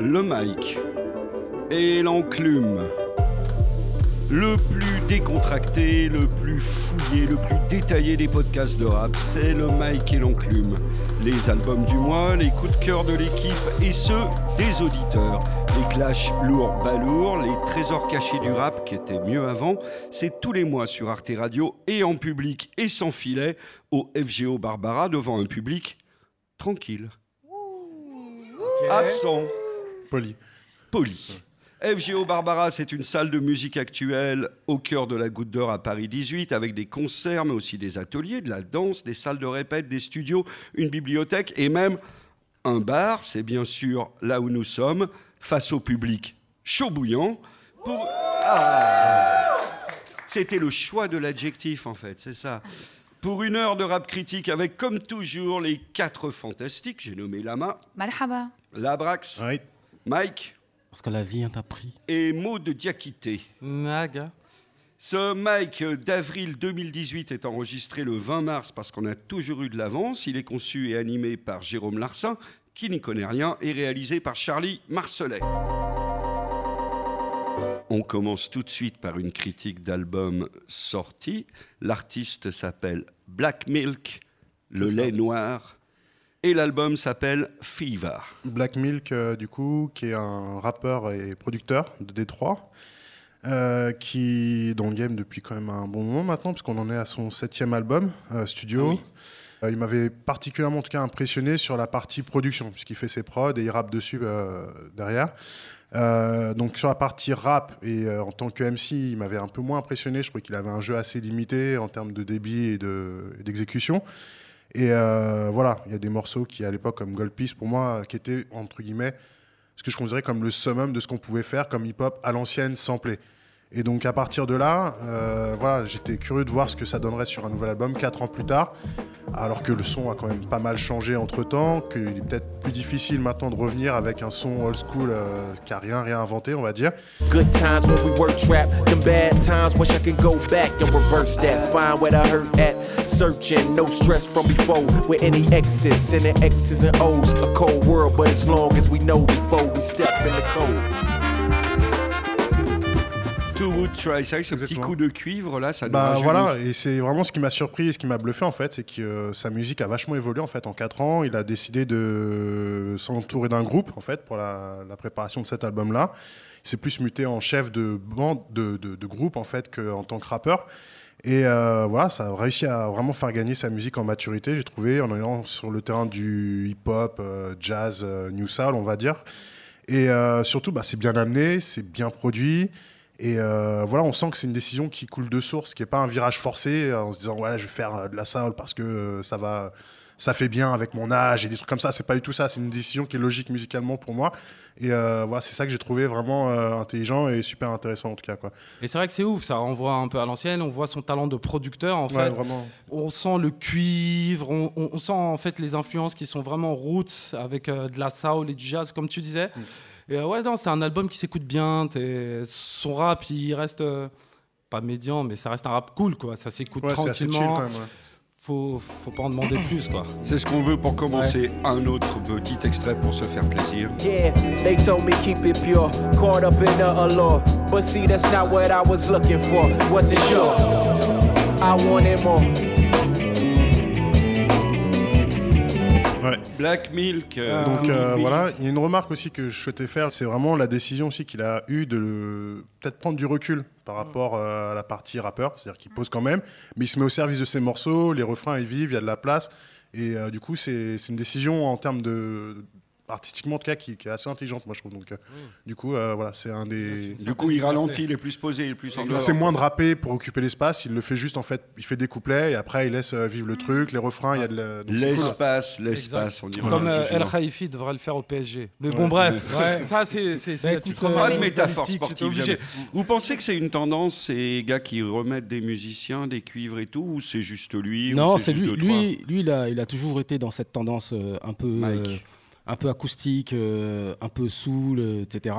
le mic et l'enclume. Le plus décontracté, le plus fouillé, le plus détaillé des podcasts de rap, c'est le mic et l'enclume. Les albums du mois, les coups de cœur de l'équipe et ceux des auditeurs. Les clashs lourds balourds, les trésors cachés du rap qui étaient mieux avant, c'est tous les mois sur Arte Radio et en public et sans filet au FGO Barbara devant un public tranquille. Absent. Poli. Poli. FGO Barbara, c'est une salle de musique actuelle au cœur de la Goutte d'Or à Paris 18, avec des concerts, mais aussi des ateliers, de la danse, des salles de répète, des studios, une bibliothèque et même un bar. C'est bien sûr là où nous sommes, face au public chaud bouillant. Pour... Ah C'était le choix de l'adjectif, en fait, c'est ça. Pour une heure de rap critique avec, comme toujours, les quatre fantastiques. J'ai nommé Lama, Marhaba. Labrax, Oui. Mike Parce que la vie un prix. et Maud Diakité. Naga. Ce Mike d'avril 2018 est enregistré le 20 mars parce qu'on a toujours eu de l'avance. Il est conçu et animé par Jérôme Larsin, qui n'y connaît rien, et réalisé par Charlie Marcelet. On commence tout de suite par une critique d'album sorti. L'artiste s'appelle Black Milk, le lait noir, et l'album s'appelle Fever. Black Milk, euh, du coup, qui est un rappeur et producteur de Détroit, euh, qui est dans le game depuis quand même un bon moment maintenant, puisqu'on en est à son septième album euh, studio. Ah oui. Euh, il m'avait particulièrement, en tout cas, impressionné sur la partie production, puisqu'il fait ses prods et il rappe dessus euh, derrière. Euh, donc sur la partie rap et euh, en tant que MC, il m'avait un peu moins impressionné. Je trouvais qu'il avait un jeu assez limité en termes de débit et de- et euh, voilà, il y a des morceaux qui, à l'époque, comme Gold Peace, pour moi, qui étaient, entre guillemets, ce que je considérais comme le summum de ce qu'on pouvait faire comme hip-hop à l'ancienne, samplé. Et donc, à partir de là, euh, voilà, j'étais curieux de voir ce que ça donnerait sur un nouvel album, quatre ans plus tard, alors que le son a quand même pas mal changé entre-temps, qu'il est peut-être plus difficile maintenant de revenir avec un son old school euh, qui a rien réinventé, on va dire. Good times when we were trapped. Them bad times, wish I could go back and reverse that. Find what I hurt at. Searching, no stress from before. With any exes and X's and O's. A cold world, but as long as we know before we step in the cold. Two Wood Try, c'est vrai que ce petit coup de cuivre là, ça Bah voilà, et c'est vraiment ce qui m'a surpris et ce qui m'a bluffé en fait, c'est que euh, sa musique a vachement évolué en fait en 4 ans. Il a décidé de s'entourer d'un groupe en fait pour la, la préparation de cet album-là. Il s'est plus muté en chef de bande, de, de, de groupe en fait qu'en tant que rappeur. Et euh, voilà, ça a réussi à vraiment faire gagner sa musique en maturité, j'ai trouvé, en allant sur le terrain du hip-hop, euh, jazz, euh, new soul, on va dire. Et surtout, bah, c'est bien amené, c'est bien produit. Et euh, voilà, on sent que c'est une décision qui coule de source, qui n'est pas un virage forcé euh, en se disant voilà, je vais faire euh, de la soul parce que ça va, ça fait bien avec mon âge et des trucs comme ça. C'est pas du tout ça. C'est une décision qui est logique musicalement pour moi. Et euh, voilà, c'est ça que j'ai trouvé vraiment euh, intelligent et super intéressant en tout cas quoi. Et c'est vrai que c'est ouf, ça renvoie un peu à l'ancienne, on voit son talent de producteur en Ouais, fait. vraiment. On sent le cuivre, on, sent en fait les influences qui sont vraiment roots avec de la soul et du jazz, comme tu disais. Mm. Et euh, ouais, non, c'est un album qui s'écoute bien. t'es- Son rap, il reste euh, pas médian, mais ça reste un rap cool, quoi. Ça s'écoute Ouais, c'est assez chill tranquillement. quand même. ouais. Faut, faut pas en demander plus, quoi. C'est ce qu'on veut pour commencer. Un autre petit extrait pour se faire plaisir. Yeah, they told me keep it pure. Caught up in the allure. But see, that's not what I was looking for. Wasn't sure? I wanted more. Ouais. Black Milk. euh, Donc euh, voilà, il y a une remarque aussi que je souhaitais faire, c'est vraiment la décision aussi qu'il a eue de le- peut-être prendre du recul par rapport euh, à la partie rappeur, c'est-à-dire qu'il pose quand même, mais il se met au service de ses morceaux, les refrains ils vivent, il y a de la place, et euh, du coup c'est une décision en termes de artistiquement en tout cas qui, qui est assez intelligente moi je trouve. Donc euh, du coup euh, voilà, c'est un des Du coup, il ralentit, il est plus posé, il est plus c'est moins de rapper pour occuper l'espace, il le fait juste en fait, il fait des couplets et après il laisse euh, vivre le truc, les refrains, il y a de cool. L'espace, l'espace, on dirait. Comme euh, El. Khalifi devrait le faire au PSG. Mais Ouais. bon, bref, ça c'est c'est Bah, Pas de métaphore sportive. Vous pensez que c'est une tendance, ces gars qui remettent des musiciens, des cuivres et tout, ou c'est juste lui ou Non, c'est juste lui. Lui, lui il, a, il a toujours été dans cette tendance un peu, Mike. Un peu acoustique, euh, un peu soul, euh, etc.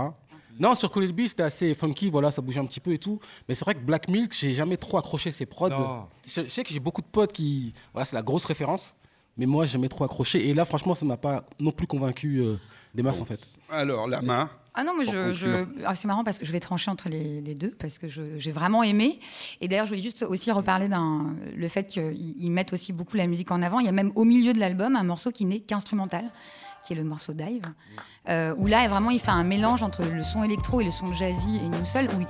Non, sur Call It Be, c'était assez funky, voilà, ça bougeait un petit peu et tout. Mais c'est vrai que Black Milk, j'ai jamais trop accroché ses prods. Non. Je, je sais que j'ai beaucoup de potes qui. Voilà, c'est la grosse référence. Mais moi, j'ai jamais trop accroché. Et là, franchement, ça m'a pas non plus convaincu euh, des masses, en fait. Alors, la main. Ah non, mais je, ah, c'est marrant parce que je vais trancher entre les, les deux parce que je- j'ai vraiment aimé. Et d'ailleurs, je voulais juste aussi reparler d'un le fait qu'ils ils mettent aussi beaucoup la musique en avant. Il y a même au milieu de l'album un morceau qui n'est qu'instrumental, qui est le morceau Dive, euh, où là vraiment il fait un mélange entre le son électro et le son jazzy et une seule. Où il-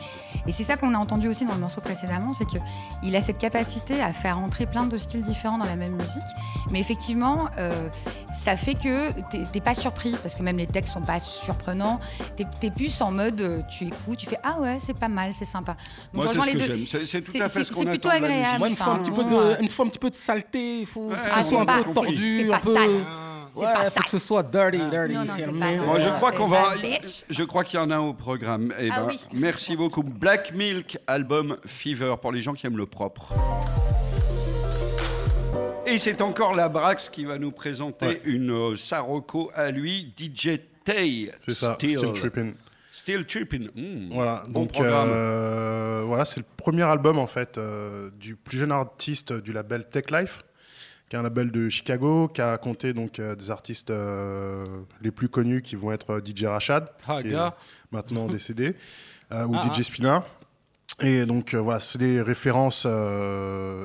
Et c'est ça qu'on a entendu aussi dans le morceau précédemment, c'est que il a cette capacité à faire entrer plein de styles différents dans la même musique. Mais effectivement, euh, ça fait que t'es- pas surpris parce que même les textes sont pas surprenants. T'es es plus en mode, euh, tu écoutes, tu fais ah ouais, c'est pas mal, c'est sympa. Moi, Donc c'est rejoins ce les que deux. C'est c'est tout C'est- à fait c'est- ce c'est qu'on plutôt attend de la agréable. musique. Moi, il me faut un petit peu bon, de, il me faut un petit peu de saleté. Il faut, que Ah, ce soit un pas- peu tordu, c'est un pas peu. Ouais, pas faut que ce soit dirty, dirty. Non, non, c'est pas-. Moi, je crois qu'on va. Je crois qu'il y en a un au programme. Eh Ah ben, oui. Merci beaucoup. Black Milk, album Fever, pour les gens qui aiment le propre. Et c'est encore la Brax qui va nous présenter Ouais. une euh, Saroko à lui, DJ Tay. C'est ça, Still, Still Trippin'. Still Trippin'. Mm. Voilà, Bon donc programme. euh, voilà, c'est le premier album en fait euh, du plus jeune artiste du label Tech Life, qui est un label de Chicago, qui a compté donc euh, des artistes euh, les plus connus qui vont être euh, DJ Rachad, Ah, qui est maintenant décédé, euh, ou Ah, DJ Spina. Et donc voilà, c'est des références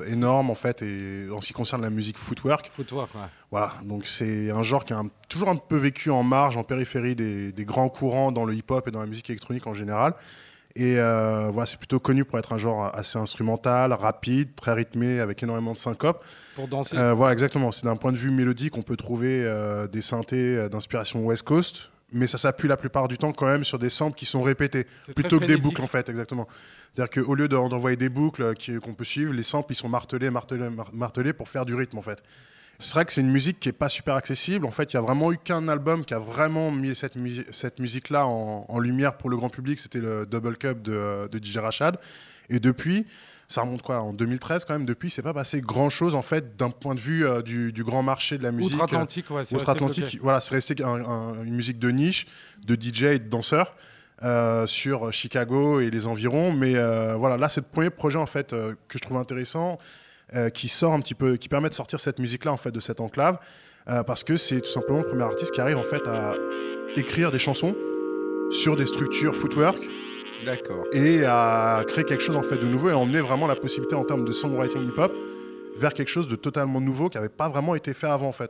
énormes en fait, et en ce qui concerne la musique footwork. Footwork, ouais. Voilà, donc c'est un genre qui a un- toujours un peu vécu en marge, en périphérie des, des grands courants dans le hip-hop et dans la musique électronique en général. Et euh, voilà, c'est plutôt connu pour être un genre assez instrumental, rapide, très rythmé, avec énormément de syncope. Pour danser. Euh, voilà, exactement. C'est d'un point de vue mélodique, on peut trouver euh, des synthés d'inspiration West Coast, mais ça s'appuie la plupart du temps quand même sur des samples qui sont répétés, plutôt que des boucles en fait, exactement. C'est-à-dire qu'au lieu d'en- d'envoyer des boucles qu'on peut suivre, les samples ils sont martelés, martelés, mar- martelés pour faire du rythme en fait. C'est vrai que c'est une musique qui est pas super accessible. En fait, il y a vraiment eu qu'un album qui a vraiment mis cette, mu- cette musique-là en, en lumière pour le grand public. C'était le Double Cup de, de DJ Rachad. Et depuis, ça remonte quoi En 2013 quand même. Depuis, c'est pas passé grand-chose en fait d'un point de vue euh, du, du grand marché de la musique. Outre-Atlantique, ouais. c'est resté Outre-Atlantique, voilà, c'est resté un- un- une musique de niche, de DJ et de danseurs euh, sur Chicago et les environs. Mais euh, voilà, là, c'est le premier projet en fait euh, que je trouve intéressant, euh, qui sort un petit peu, qui permet de sortir cette musique-là en fait de cette enclave, euh, parce que c'est tout simplement le premier artiste qui arrive en fait à écrire des chansons sur des structures footwork D'accord. et à créer quelque chose en fait de nouveau et à emmener vraiment la possibilité en termes de songwriting hip-hop vers quelque chose de totalement nouveau qui n'avait pas vraiment été fait avant en fait.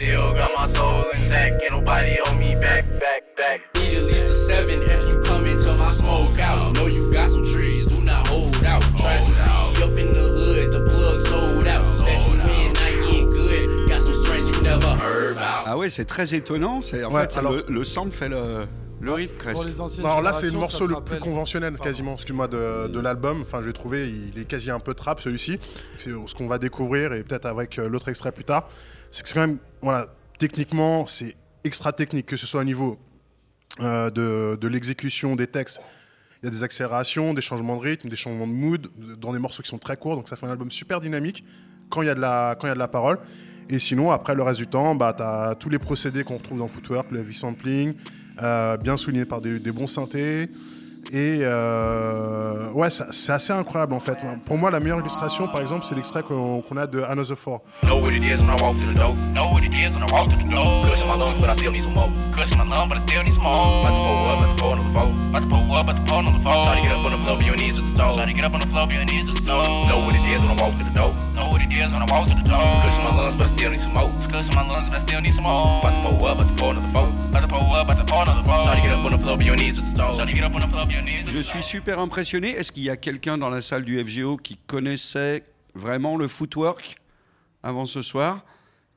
Still got my soul intact, can't nobody hold me back, back, back. Eat at least a seven if you come into my smoke out. Know you got some trees, do not hold out. Try to be up in the hood, the plug sold out. Bet you win, I get good. Got some strengths you never heard about. Ah ouais, c'est très étonnant. C'est en Ouais, fait alors- le, le sample fait le, Pour les anciennes Alors là, c'est le morceau le plus conventionnel Pardon. quasiment, excuse-moi, de, de l'album. Enfin, je l'ai trouvé, il est quasi un peu trap celui-ci. C'est ce qu'on va découvrir et peut-être avec euh, l'autre extrait plus tard. C'est que c'est quand même, voilà, techniquement, c'est extra technique, que ce soit au niveau de, de l'exécution des textes. Il y a des accélérations, des changements de rythme, des changements de mood dans des morceaux qui sont très courts. Donc ça fait un album super dynamique quand il y a de la, parole. Et sinon, après le reste du temps, bah, tu as tous les procédés qu'on retrouve dans Footwork, le heavy sampling, euh, bien souligné par des bons synthés. Et euh, ouais, c'est assez incroyable en fait. Pour moi, la meilleure illustration, par exemple, c'est l'extrait qu'on qu'on a de Another Four. It is when I walk the door. My lungs, but I still need some more. My but I still need some more. About to pull up, about to pull another. About to pull up, about to pull another. Try to get up on the floor, your knees at the. Try to get up on the floor, but your knees at the Je suis super impressionné. Est-ce qu'il y a quelqu'un dans la salle du FGO qui connaissait vraiment le footwork avant ce soir?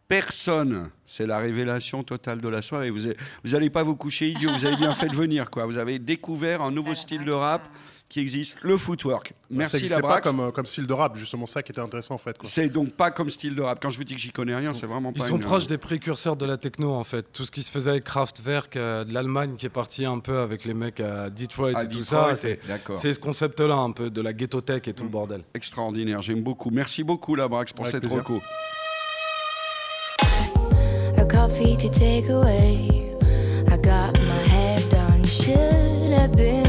Personne. C'est la révélation totale de la soirée. Vous n'allez pas vous coucher idiot. Vous avez bien fait de venir. Quoi. Vous avez découvert un nouveau style de rap qui existe, le footwork. ça Merci n'existait la pas comme, euh, comme style de rap, justement ça qui était intéressant en fait. C'est donc pas comme style de rap. Quand je vous dis que j'y connais rien, c'est vraiment Ils pas sont une- proches des précurseurs de la techno en fait. Tout ce qui se faisait avec Kraftwerk euh, de l'Allemagne qui est parti un peu avec les mecs à Detroit et tout ça. C'est ce concept-là un peu de la ghetto tech et Mm. tout le bordel. Extraordinaire. J'aime beaucoup. Merci beaucoup, la Brax, pour Avec cette plaisir. reco. a coffee to take away. I got my hair done, should have been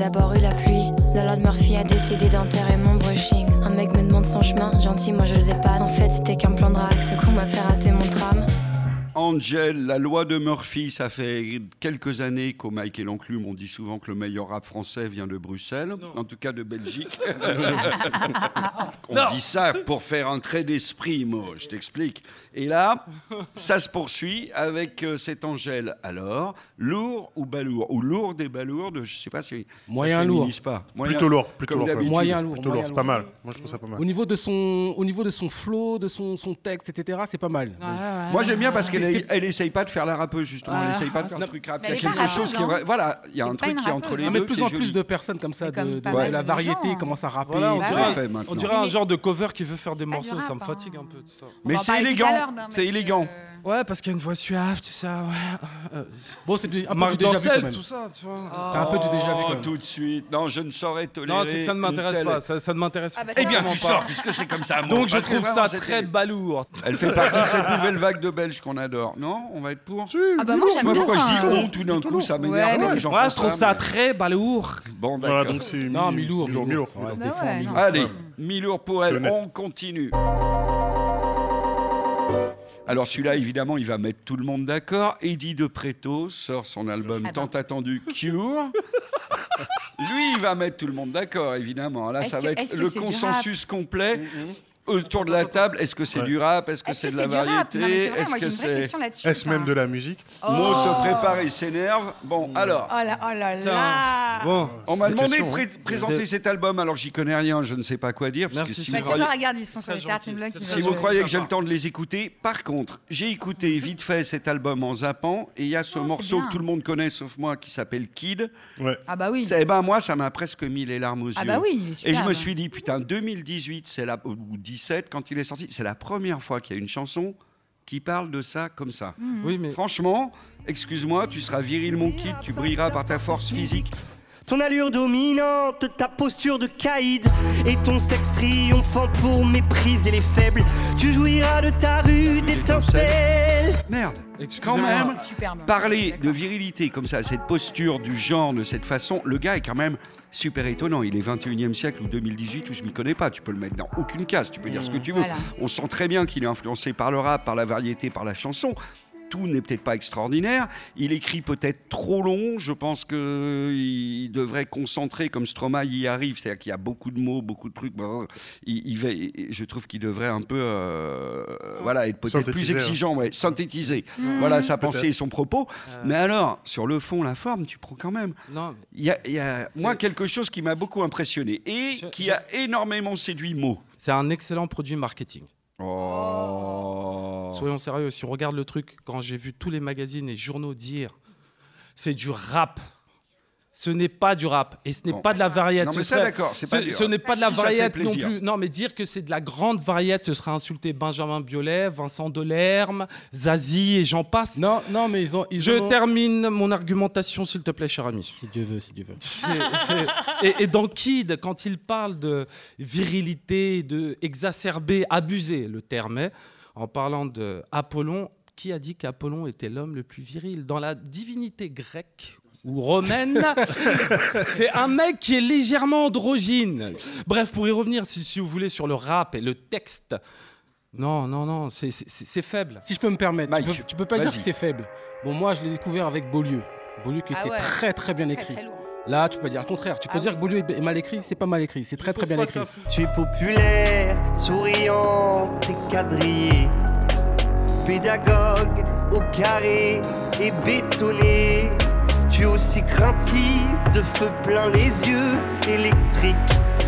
d'abord eu la pluie. La Lord Murphy a décidé d'enterrer mon brushing. Un mec me demande son chemin, gentil, moi je le dépanne. En fait, c'était qu'un plan de drague, ce qu'on m'a fait rater. Angel, la loi de Murphy, ça fait quelques années qu'au Mike et l'Enclume, on dit souvent que le meilleur rap français vient de Bruxelles, en tout cas de Belgique. on dit ça pour faire un trait d'esprit, moi, je t'explique. Et là, ça se poursuit avec euh, cet Angèle. Alors, lourd ou balourd Ou lourd et balourde, je sais pas si. Moyen lourd. pas. Moyen- Plutôt lourd, plutôt lourd. quand même. d'habitude. Moyen lourd. Plutôt moyen lourd, c'est pas mal. Moi, je trouve ça pas mal. Au niveau de son, au niveau de son flow, de son, son texte, etc., c'est pas mal. Moi j'aime bien parce qu'elle Est- elle essaye pas de faire la rappeuse justement, elle Ouais. essaye pas de Ah, faire un truc rap. Il y a elle quelque chose qui est hein. vrai. Voilà, il y a un truc qui est entre les Non, deux. mais de plus en plus de personnes comme ça, Mais de, comme de- pas de mal la variété gens. commencent à rapper. Voilà, on Bah dirait, ouais. fait on maintenant. dirait Oui, un genre de cover qui veut faire des morceaux, ça me hein. fatigue un peu. ça. On Mais c'est élégant, c'est élégant. Ouais, parce qu'il y a une voix suave, tout ça, ouais. Euh, Bon, c'est du- un peu du déjà vu quand même. tout ça, tu vois. C'est un peu du déjà vu Oh, quand même. tout de suite. Non, je ne saurais tolérer. Non, c'est que ça ne m'intéresse telle- pas. Ça, ça ne m'intéresse Ah bah, Eh bien, tu sors, puisque c'est comme ça. moi, Donc je trouve ça très balourd. Elle fait partie de cette nouvelle vague de Belges qu'on adore. Non On va être pour Ah bah moi j'aime bien. pourquoi je dis hein. on tout d'un coup Ça m'énerve. Moi, je trouve ça très balourd. Bon, d'accord. donc c'est Non, mi- mi-lourd, Bah. Allez, mi-lourd pour elle. On continue. Alors celui-là, évidemment, il va mettre tout le monde d'accord. Eddie De Preto sort son album tant attendu Cure. Lui, il va mettre tout le monde d'accord, évidemment. Là, ça que- va être le consensus complet autour de la table, est-ce que c'est du rap Est-ce que c'est -ce est de la variété Est-ce que c'est Est-ce même de la musique? Oh. Se prépare, il s'énerve. Bon, alors. Oh là, oh là là bon, On m'a demandé de présenter cet album, alors j'y connais rien, je ne sais pas quoi dire. Parce Que si vous regarde, ils sont sur les. Si vous croyez que j'ai le temps de les écouter, par contre, j'ai écouté vite fait cet album en zappant, et il y a ce morceau que tout le monde connaît, sauf moi, qui s'appelle Kid. Ah bah oui. Eh ben moi, ça m'a presque mis les larmes aux yeux. Ah bah oui, Et je me suis dit, putain, 2018, c'est la quand il est sorti, c'est la première fois qu'il y a une chanson qui parle de ça comme ça. Oui, mais... Franchement, excuse-moi, tu seras viril mon kid, tu brilleras par ta force physique. Ton allure dominante, ta posture de caïd et ton sexe triomphant pour mépriser les faibles. Tu jouiras de ta rue d'étincelles. Merde. Quand même, parler de virilité comme ça, cette posture du genre, de cette façon, le gars est quand même super étonnant. Il est 21e siècle ou 2018 où je m'y connais pas. Tu peux le mettre dans aucune case, tu peux dire ce que tu veux. Voilà. On sent très bien qu'il est influencé par le rap, par la variété, par la chanson. Tout n'est peut-être pas extraordinaire. Il écrit peut-être trop long. Je pense qu'il devrait concentrer comme Stromae y arrive. C'est-à-dire qu'il y a beaucoup de mots, beaucoup de trucs. Brr. Il, il va- je trouve qu'il devrait un peu euh, voilà, être peut-être plus exigeant, ouais, synthétiser. Mmh. Voilà sa pensée et son propos. Mais alors, sur le fond, la forme, tu prends quand même. Non, mais Il y a, il y a, moi, quelque chose qui m'a beaucoup impressionné et Je- qui je- a énormément séduit Mo. c'est un excellent produit marketing. Oh. Soyons sérieux, si on regarde le truc, quand j'ai vu tous les magazines et journaux dire c'est du rap. Ce n'est pas du rap et ce n'est Bon. pas de la variété. Non, mais Ce ça, d'accord, c'est pas Ce, ce n'est pas de la Si variété non plus. Non, mais dire que c'est de la grande variété, ce serait insulter Benjamin Biolay, Vincent Delerme, Zazie et j'en passe. Non, non, mais ils ont. Ils Je ont- termine mon argumentation, s'il te plaît, cher ami. Si Dieu veut, si Dieu veut. C'est- c'est- et, et dans Kid, quand il parle de virilité, de exacerber, abuser, le terme est, en parlant de Apollon, qui a dit qu'Apollon était l'homme le plus viril Dans la divinité grecque? Ou romaine, c'est un mec qui est légèrement androgyne. Bref, pour y revenir, si, si vous voulez, sur le rap et le texte, non, non, non, c'est- c'est c'est faible. Si je peux me permettre, tu peux, tu peux pas dire vas-y. que c'est faible. Bon, moi, je l'ai découvert avec Beaulieu. Beaulieu qui Ah était ouais. très très bien Très, écrit. très lourd. Là, tu peux dire le contraire. Tu peux Ah dire oui. que Beaulieu est mal écrit. C'est pas mal écrit. C'est très très bien écrit. Tu es populaire, souriant et quadrillé. Pédagogue au carré et bétonné. Tu es aussi craintif, de feu plein les yeux, électrique.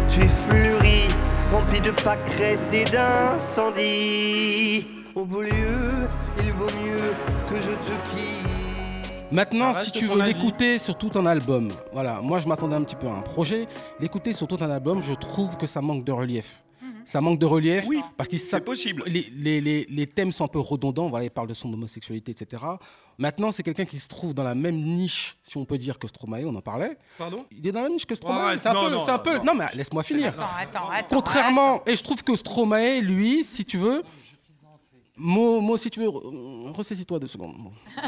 Tu es fleuri, rempli de pâquerettes et d'incendies. Au beau lieu, il vaut mieux que je te quitte. Maintenant, Ça si tu veux l'écouter sur tout un album, voilà, moi je m'attendais un petit peu à un projet. L'écouter sur tout un album, je trouve que ça manque de relief. Ça manque de relief Oui, parce qu'il C'est possible. les, les- les- les thèmes sont un peu redondants. Voilà, il parle de son homosexualité, etc. Maintenant, c'est quelqu'un qui se trouve dans la même niche, si on peut dire, que Stromae, on en parlait. Pardon Il est dans la même niche que Stromae. Arrête, c'est un non, peu, non, c'est un non, peu- non. non, mais laisse-moi finir. Attends, attends, attends. Contrairement, et je trouve que Stromae, lui, si tu veux, Mo, Mo, si tu veux, re- ressaisis-toi deux secondes. Bon.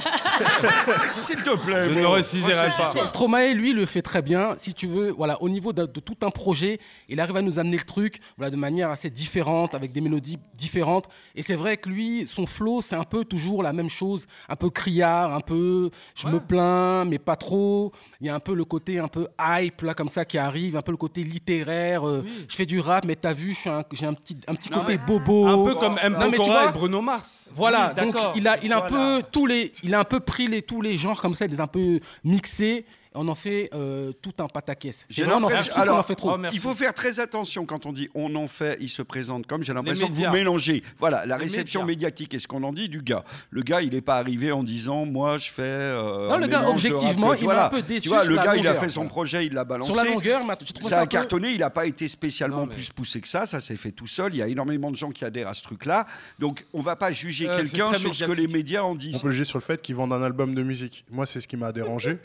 S'il te plaît. Je ne ressaisirai pas. Stromae, lui, le fait très bien. Si tu veux, voilà, au niveau de, de tout un projet, il arrive à nous amener le truc voilà, de manière assez différente, avec des mélodies différentes. Et c'est vrai que lui, son flow, c'est un peu toujours la même chose, un peu criard, un peu je me plains, mais pas trop. Il y a un peu le côté un peu hype, là, comme ça, qui arrive, un peu le côté littéraire. euh, Je fais du rap, mais t'as vu, un- j'ai un petit, un petit Non, côté bobo. Un peu comme M. Non, mais tu Pokora vois, et Bruno Mars. voilà, Oui, donc il a, il a un peu tous les, il a un peu pris les, tous les genres comme ça, il les a un peu mixés. On en fait euh, tout un pataquès. J'ai on en fait, je en fait trop. oh, merci. Il faut faire très attention quand on dit on en fait, il se présente comme. J'ai l'impression que vous mélangez. Voilà, la Les réception médias. médiatique et ce qu'on en dit du gars. Le gars, il n'est pas arrivé en disant moi je fais. euh, Non, le gars, objectivement, il m'a un peu déçu Tu vois, sur le la gars, il a fait son projet, il l'a balancé. Sur la longueur, trouvé Ça ça a cartonné, il n'a pas été spécialement Non, mais- plus poussé que ça, ça s'est fait tout seul. Il y a énormément de gens qui adhèrent à ce truc-là. Donc on va pas juger Euh, c'est quelqu'un sur ce que les médias en On disent. peut le juger sur le fait qu'ils vendent un album de musique. Moi, c'est ce qui m'a dérangé.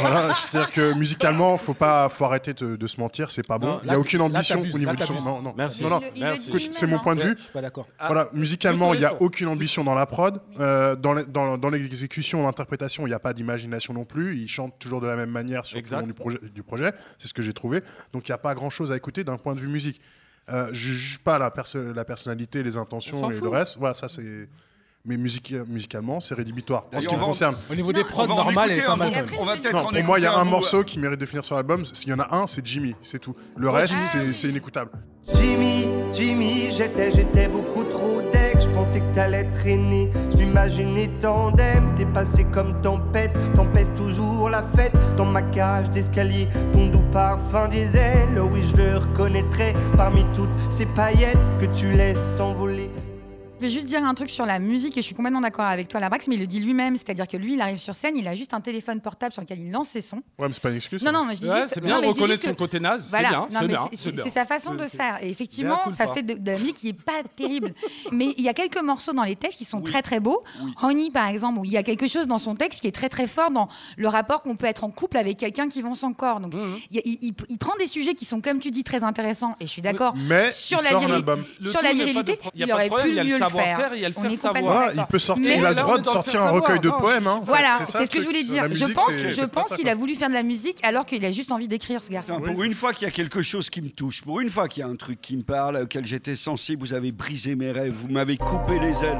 Voilà, c'est-à-dire que musicalement, faut pas, faut arrêter de, de se mentir, c'est pas bon. Non, Il là, n'y a aucune là, ambition t'abuses, au niveau là, du son. t'abuses. Non, non. Merci. Non, non. Il le- il le Merci. dit Écoute, lui-même, c'est mon hein. point de vue. Je suis pas d'accord. Ah, Voilà, musicalement, il n'y a aucune ambition dans la prod. Euh, dans les- dans dans l'exécution, l'interprétation, il n'y a pas d'imagination non plus. Ils chantent toujours de la même manière sur Exact. le long du projet. Du projet. C'est ce que j'ai trouvé. Donc, il n'y a pas grand-chose à écouter d'un point de vue musique. Euh, je juge pas la, perso- la personnalité, les On intentions s'en et le fout. reste. Voilà, ça c'est. Mais musique- musicalement, c'est rédhibitoire. En ce qui me concerne. Au niveau des prods elle est pas mal. après. On va je- peut-être Non, en pour moi, il y a un morceau qui mérite de finir sur l'album. S'il y en a un, c'est Jimmy, c'est tout. Le reste, Ah, c'est c'est inécoutable. Jimmy, Jimmy, j'étais, j'étais beaucoup trop deck. Je pensais que t'allais traîner. Je m'imaginais tandem. T'es passé comme tempête. T'empêches toujours la fête. Dans ma cage d'escalier, ton doux parfum diesel. Oui, je le reconnaîtrais parmi toutes ces paillettes que tu laisses s'envoler. Je vais juste dire un truc sur la musique et je suis complètement d'accord avec toi, Labrax, mais il le dit lui-même, c'est-à-dire que lui, il arrive sur scène, il a juste un téléphone portable sur lequel il lance ses sons. Ouais, mais c'est pas une excuse. Non, ça. non, mais je dis Ouais, juste. c'est non, bien mais dis reconnaître juste son que- côté naze. Voilà, C'est bien, non, c'est mais bien. c'est- c'est c'est bien. c'est sa façon de faire. Et effectivement, ça fait de, de la musique qui est pas terrible. Mais il y a quelques morceaux dans les textes qui sont Oui. très très beaux. Oui. Honey, par exemple, où il y a quelque chose dans son texte qui est très très fort dans le rapport qu'on peut être en couple avec quelqu'un qui vend son corps. Donc, Mhm. il, y a- il- il- il prend des sujets qui sont, comme tu dis, très intéressants. Et je suis d'accord. Mais Sur la Sur virilité, il aurait pu mieux le savoir-faire, il y a le faire savoir. il peut sortir, il a le droit de sortir un recueil de poèmes. hein. Voilà, c'est ce que je voulais La dire. Je pense, je qu'il a voulu faire de la musique alors qu'il a juste envie d'écrire ce garçon. Pour une fois qu'il y a quelque chose qui me touche, pour une fois qu'il y a un truc qui me parle, auquel j'étais sensible, vous avez brisé mes rêves, vous m'avez coupé les ailes.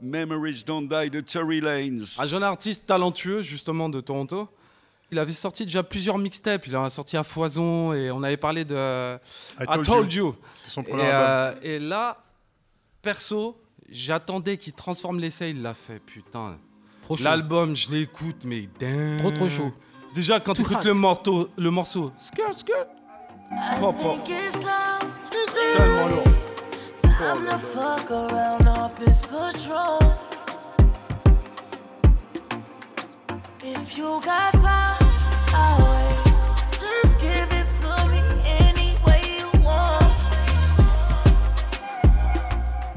Memories Don't Die de Tory Lanez. Un jeune artiste talentueux, justement, de Toronto. Il avait sorti déjà plusieurs mixtapes. Il en a sorti à foison et on avait parlé de I I Told You. Et, album. euh, et là, perso, j'attendais qu'il transforme l'essai. Il l'a fait, putain. Trop chaud. L'album, je l'écoute, mais dingue. Trop, trop chaud. Déjà, quand tu écoutes le morceau, le morceau, skirt, skirt, tellement lourd. Time to fuck around off this patrol. If you got time,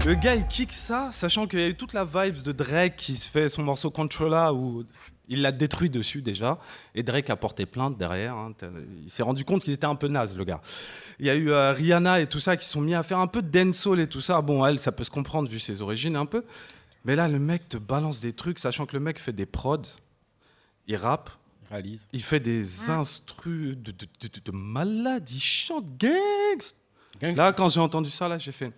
Le gars, il kick ça, sachant qu'il y a eu toute la vibes de Drake qui se fait son morceau Controlla où il l'a détruit dessus déjà. Et Drake a porté plainte derrière. hein. Il s'est rendu compte qu'il était un peu naze, le gars. Il y a eu euh, Rihanna et tout ça qui sont mis à faire un peu de dancehall et tout ça. Bon, elle, ça peut se comprendre vu ses origines un peu. Mais là, le mec te balance des trucs, sachant que le mec fait des prods, il rappe, Réalise. il fait des instrus de, de, de, de- de malade, il chante gangs. Là, quand j'ai entendu ça, là, j'ai fait.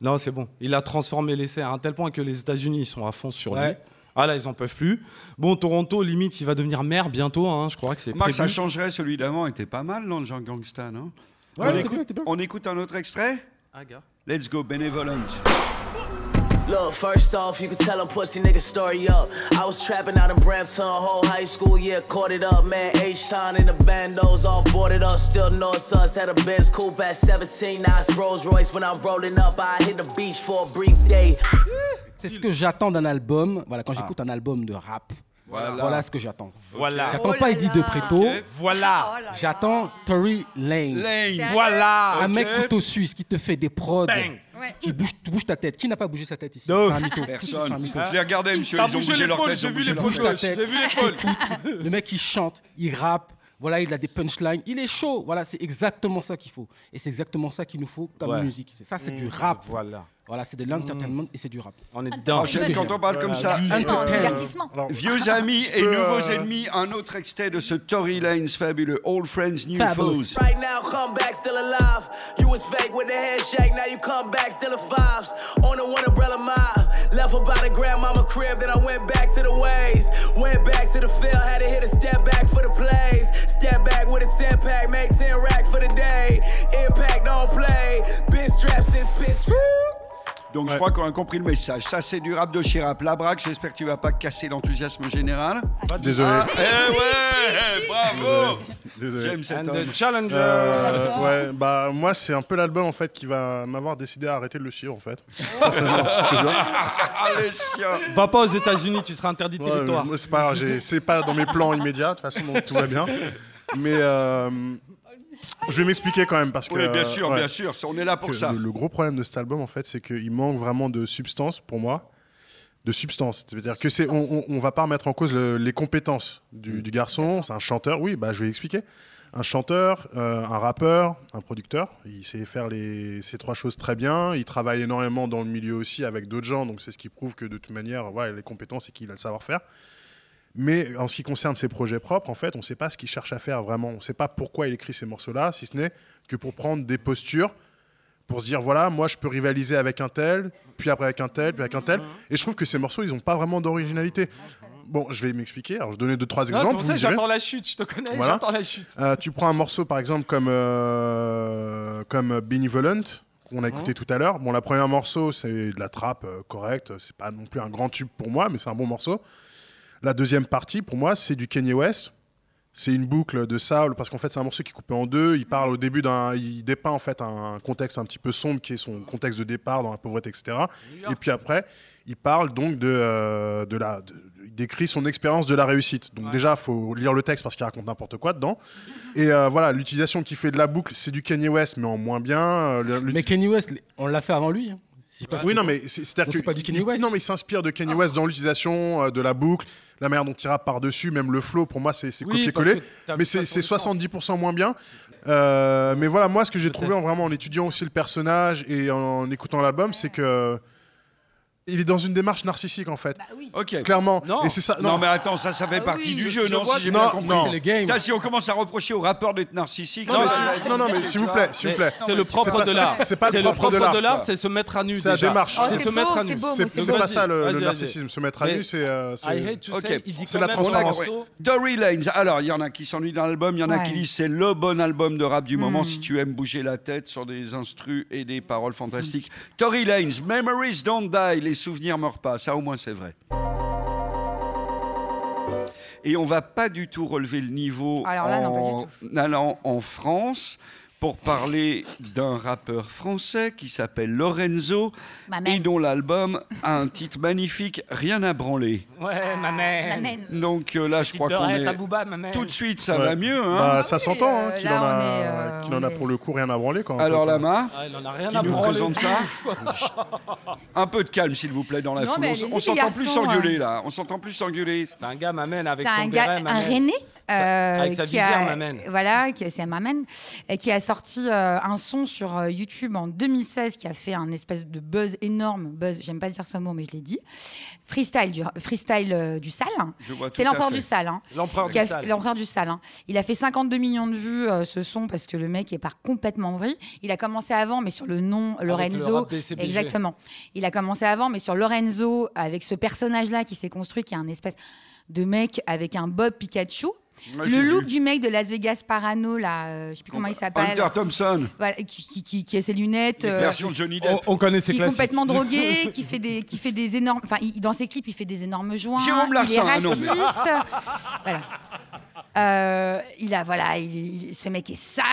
Non, c'est bon. Il a transformé l'essai à un tel point que les États-Unis ils sont à fond sur lui. Ah là, ils en peuvent plus. Bon, Toronto, limite, il va devenir maire bientôt. hein. Je crois que c'est Marc, ça changerait, celui d'avant était pas mal dans le genre gangsta, non? Ouais, on, écoute, bien, t'es bien. on écoute un autre extrait? Ah. Let's go, Benevolent. Look, first off, you can tell a pussy nigga story up. I was trapping out in Brampton, whole high school, yeah, caught it up, man. H time in the bandos, all boarded up, still north us. Had a Benz coupe at 17, now it's Rolls Royce. When I'm rolling up, I hit the beach for a brief day. C'est ce que j'attends d'un album. Voilà, quand j'écoute un album de rap, Voilà. voilà, ce que j'attends. Voilà. J'attends Oh pas là Eddie là. De Preto, Voilà. Oh j'attends Tory Lane. Lane. Voilà. Un mec couteau suisse qui te fait des prods, Bang. Ouais. qui bouge, tu bouges ta tête. Qui n'a pas bougé sa tête ici? Non. C'est un mytho. C'est un Personne. mytho. Je les regardais, monsieur, ils ont bougé bougé leur tête. ils j'ai ont vu gauche. tête. J'ai vu l'épaule. Le mec il chante, il rappe, Voilà, il a des punchlines. Il est chaud. Voilà, c'est exactement ça qu'il faut. Et c'est exactement ça qu'il nous faut comme Ouais. musique. C'est ça, c'est du Mmh, rap. Voilà. Voilà, c'est de l'entertainment et c'est du rap. On est dedans. quand on parle comme ça. Divertissement. Alors, Vieux amis et peux, nouveaux euh, ennemis, un autre extrait de ce Tory Lanez fabuleux Old Friends, New. Foes. Right now, come back still alive. You was fake with the handshake, now you come back still at fives. On the one umbrella mob. Left about a grandmama crib, then I went back to the ways. Went back to the field, had to hit a step back for the plays. Step back with a 10 pack, make 10 rack for the day. Impact, don't play. Been strapped since pitch. Donc je crois qu'on a compris le message. Ça, c'est du rap de Chirap. La braque, j'espère que tu vas pas casser l'enthousiasme général. Désolé. Ah, eh ouais, bravo Désolé. J'aime cet And homme. the challenger. Euh, ouais, bah moi c'est un peu l'album en fait qui va m'avoir décidé à arrêter de le suivre en fait. Ah, les chiens Va pas aux États-Unis, tu seras interdit de Ouais, territoire. c'est pas, c'est dans mes plans immédiats de toute façon donc tout va bien. Mais euh, je vais m'expliquer quand même parce que. Oui, bien sûr, ouais, bien sûr, on est là pour ça. Le, le gros problème de cet album en fait c'est qu'il manque vraiment de substance pour moi. De substance, c'est-à-dire que c'est, on, on, on va pas remettre en cause le- les compétences du, du garçon. C'est un chanteur, oui, bah je vais expliquer. Un chanteur, euh, un rappeur, un producteur. Il sait faire les, ces trois choses très bien. Il travaille énormément dans le milieu aussi avec d'autres gens, donc c'est ce qui prouve que de toute manière, voilà, les compétences et qu'il a le savoir-faire. Mais en ce qui concerne ses projets propres, en fait, on ne sait pas ce qu'il cherche à faire vraiment. On ne sait pas pourquoi il écrit ces morceaux-là, si ce n'est que pour prendre des postures, pour se dire voilà, moi je peux rivaliser avec un tel, puis après avec un tel, puis avec un tel. Et je trouve que ces morceaux, ils n'ont pas vraiment d'originalité. Bon, je vais m'expliquer. Alors, je vais donner deux, trois Non, c'est exemples. pour vous ça me que direz. j'attends la chute, je te connais, Voilà. j'attends la chute. Euh, tu prends un morceau par exemple comme, euh, comme Benevolent qu'on a écouté tout à l'heure. Bon, la première morceau c'est de la trappe euh, correcte, c'est pas non plus un grand tube pour moi, mais c'est un bon morceau. La deuxième partie pour moi c'est du Kanye West. C'est une boucle de sable parce qu'en fait c'est un morceau qui est coupé en deux. Il parle au début d'un, il dépeint en fait un contexte un petit peu sombre qui est son contexte de départ dans la pauvreté, etc. Et puis après, il parle donc de, euh, de la, de- il décrit son expérience de la réussite. Donc déjà, faut lire le texte parce qu'il raconte n'importe quoi dedans. Et euh, voilà, l'utilisation qu'il fait de la boucle, c'est du Kanye West, mais en moins bien. Euh, Mais Kanye West, on l'a fait avant lui. hein. Pas oui, non, mais c'est- c'est-à-dire que c'est pas du il- Kanye West. non, mais il s'inspire de Kanye West dans l'utilisation euh, de la boucle, la manière dont il rappe par dessus, même le flow. Pour moi, c'est c'est Oui, copier-coller. Mais c'est ça sur c'est le sang. 70% moins bien. Euh, mais voilà, moi, ce que j'ai trouvé en, vraiment en étudiant aussi le personnage et en, écoutant l'album, c'est que il est dans une démarche narcissique en fait. Ok. Clairement. Non. Et c'est ça. Non, mais attends, ça, ça fait Ah partie oui, du je- jeu, je non, vois si j'ai bien compris. le game. Ça, si on commence à reprocher aux rappeurs d'être narcissiques, Non, mais non, non, mais s'il vous plaît, s'il vous plaît. C'est le propre de l'art. c'est pas le C'est propre de l'art. c'est se mettre à nu. C'est la démarche. Oh, C'est c'est se mettre beau, à nu. c'est beau, C'est moi, c'est Donc, pas ça le, narcissisme. Se mettre à nu, c'est. euh, c'est- I hate to Ok. say, il dit C'est quand la transparence. Tory Lanez. Alors, il y en a qui s'ennuient dans l'album, il y en a qui disent c'est le bon album de rap du moment Hmm. si tu aimes bouger la tête sur des instrus et des paroles fantastiques. Tory Lanez, Memories Don't Die, les souvenirs meurent pas. Ça, au moins, c'est vrai. Et on va pas du tout relever le niveau Alors là, non, en allant en France pour parler d'un rappeur français qui s'appelle Lorenzo Ma et dont l'album a un titre magnifique, Rien à branler. Ouais, ma mère. L'amen. Donc euh, là, je crois qu'on est... ma. Tout de suite, ça Ouais. va mieux. Hein Bah, ça s'entend hein, euh, qu'il en a, euh, qu'il en a pour le coup rien à branler. Quand, Alors, Lama, Ah, il en a rien qui à nous branler. présente ça Un peu de calme, s'il vous plaît, dans la Non, foule. On s'entend plus s'engueuler, hein. là. On s'entend plus s'engueuler. C'est un gars m'amène avec C'est son un béret, un. René. Euh, Avec sa visière, m'amène. Voilà, qui, c'est m'amène, et qui a sorti euh, un son sur euh, YouTube en 2016 qui a fait un espèce de buzz énorme. Buzz, j'aime pas dire ce mot, mais je l'ai dit. Freestyle du, freestyle du sale. C'est à l'empereur du sale. hein. L'empereur du fait- sale. L'empereur du sale. hein. Il a fait 52 millions de vues euh, ce son parce que le mec est part complètement vrille. Il a commencé avant, mais sur le nom Lorenzo. Exactement. Il a commencé avant, mais sur Lorenzo, avec ce personnage-là qui s'est construit, qui est un espèce de mec avec un bob Pikachu. Ouais, le look vu. du mec de Las Vegas Parano, là, euh, je sais plus comment il s'appelle. Hunter Thompson, Voilà, qui, qui, qui- qui a ses lunettes. euh, versions de Johnny Depp. On, on connaît ses qui est classiques. complètement drogué, qui fait des, qui fait des énormes. Enfin, il- dans ses clips, il fait des énormes joints. Jérôme Larsin, il est raciste. voilà. Euh, il a voilà, il- il- ce mec est sale,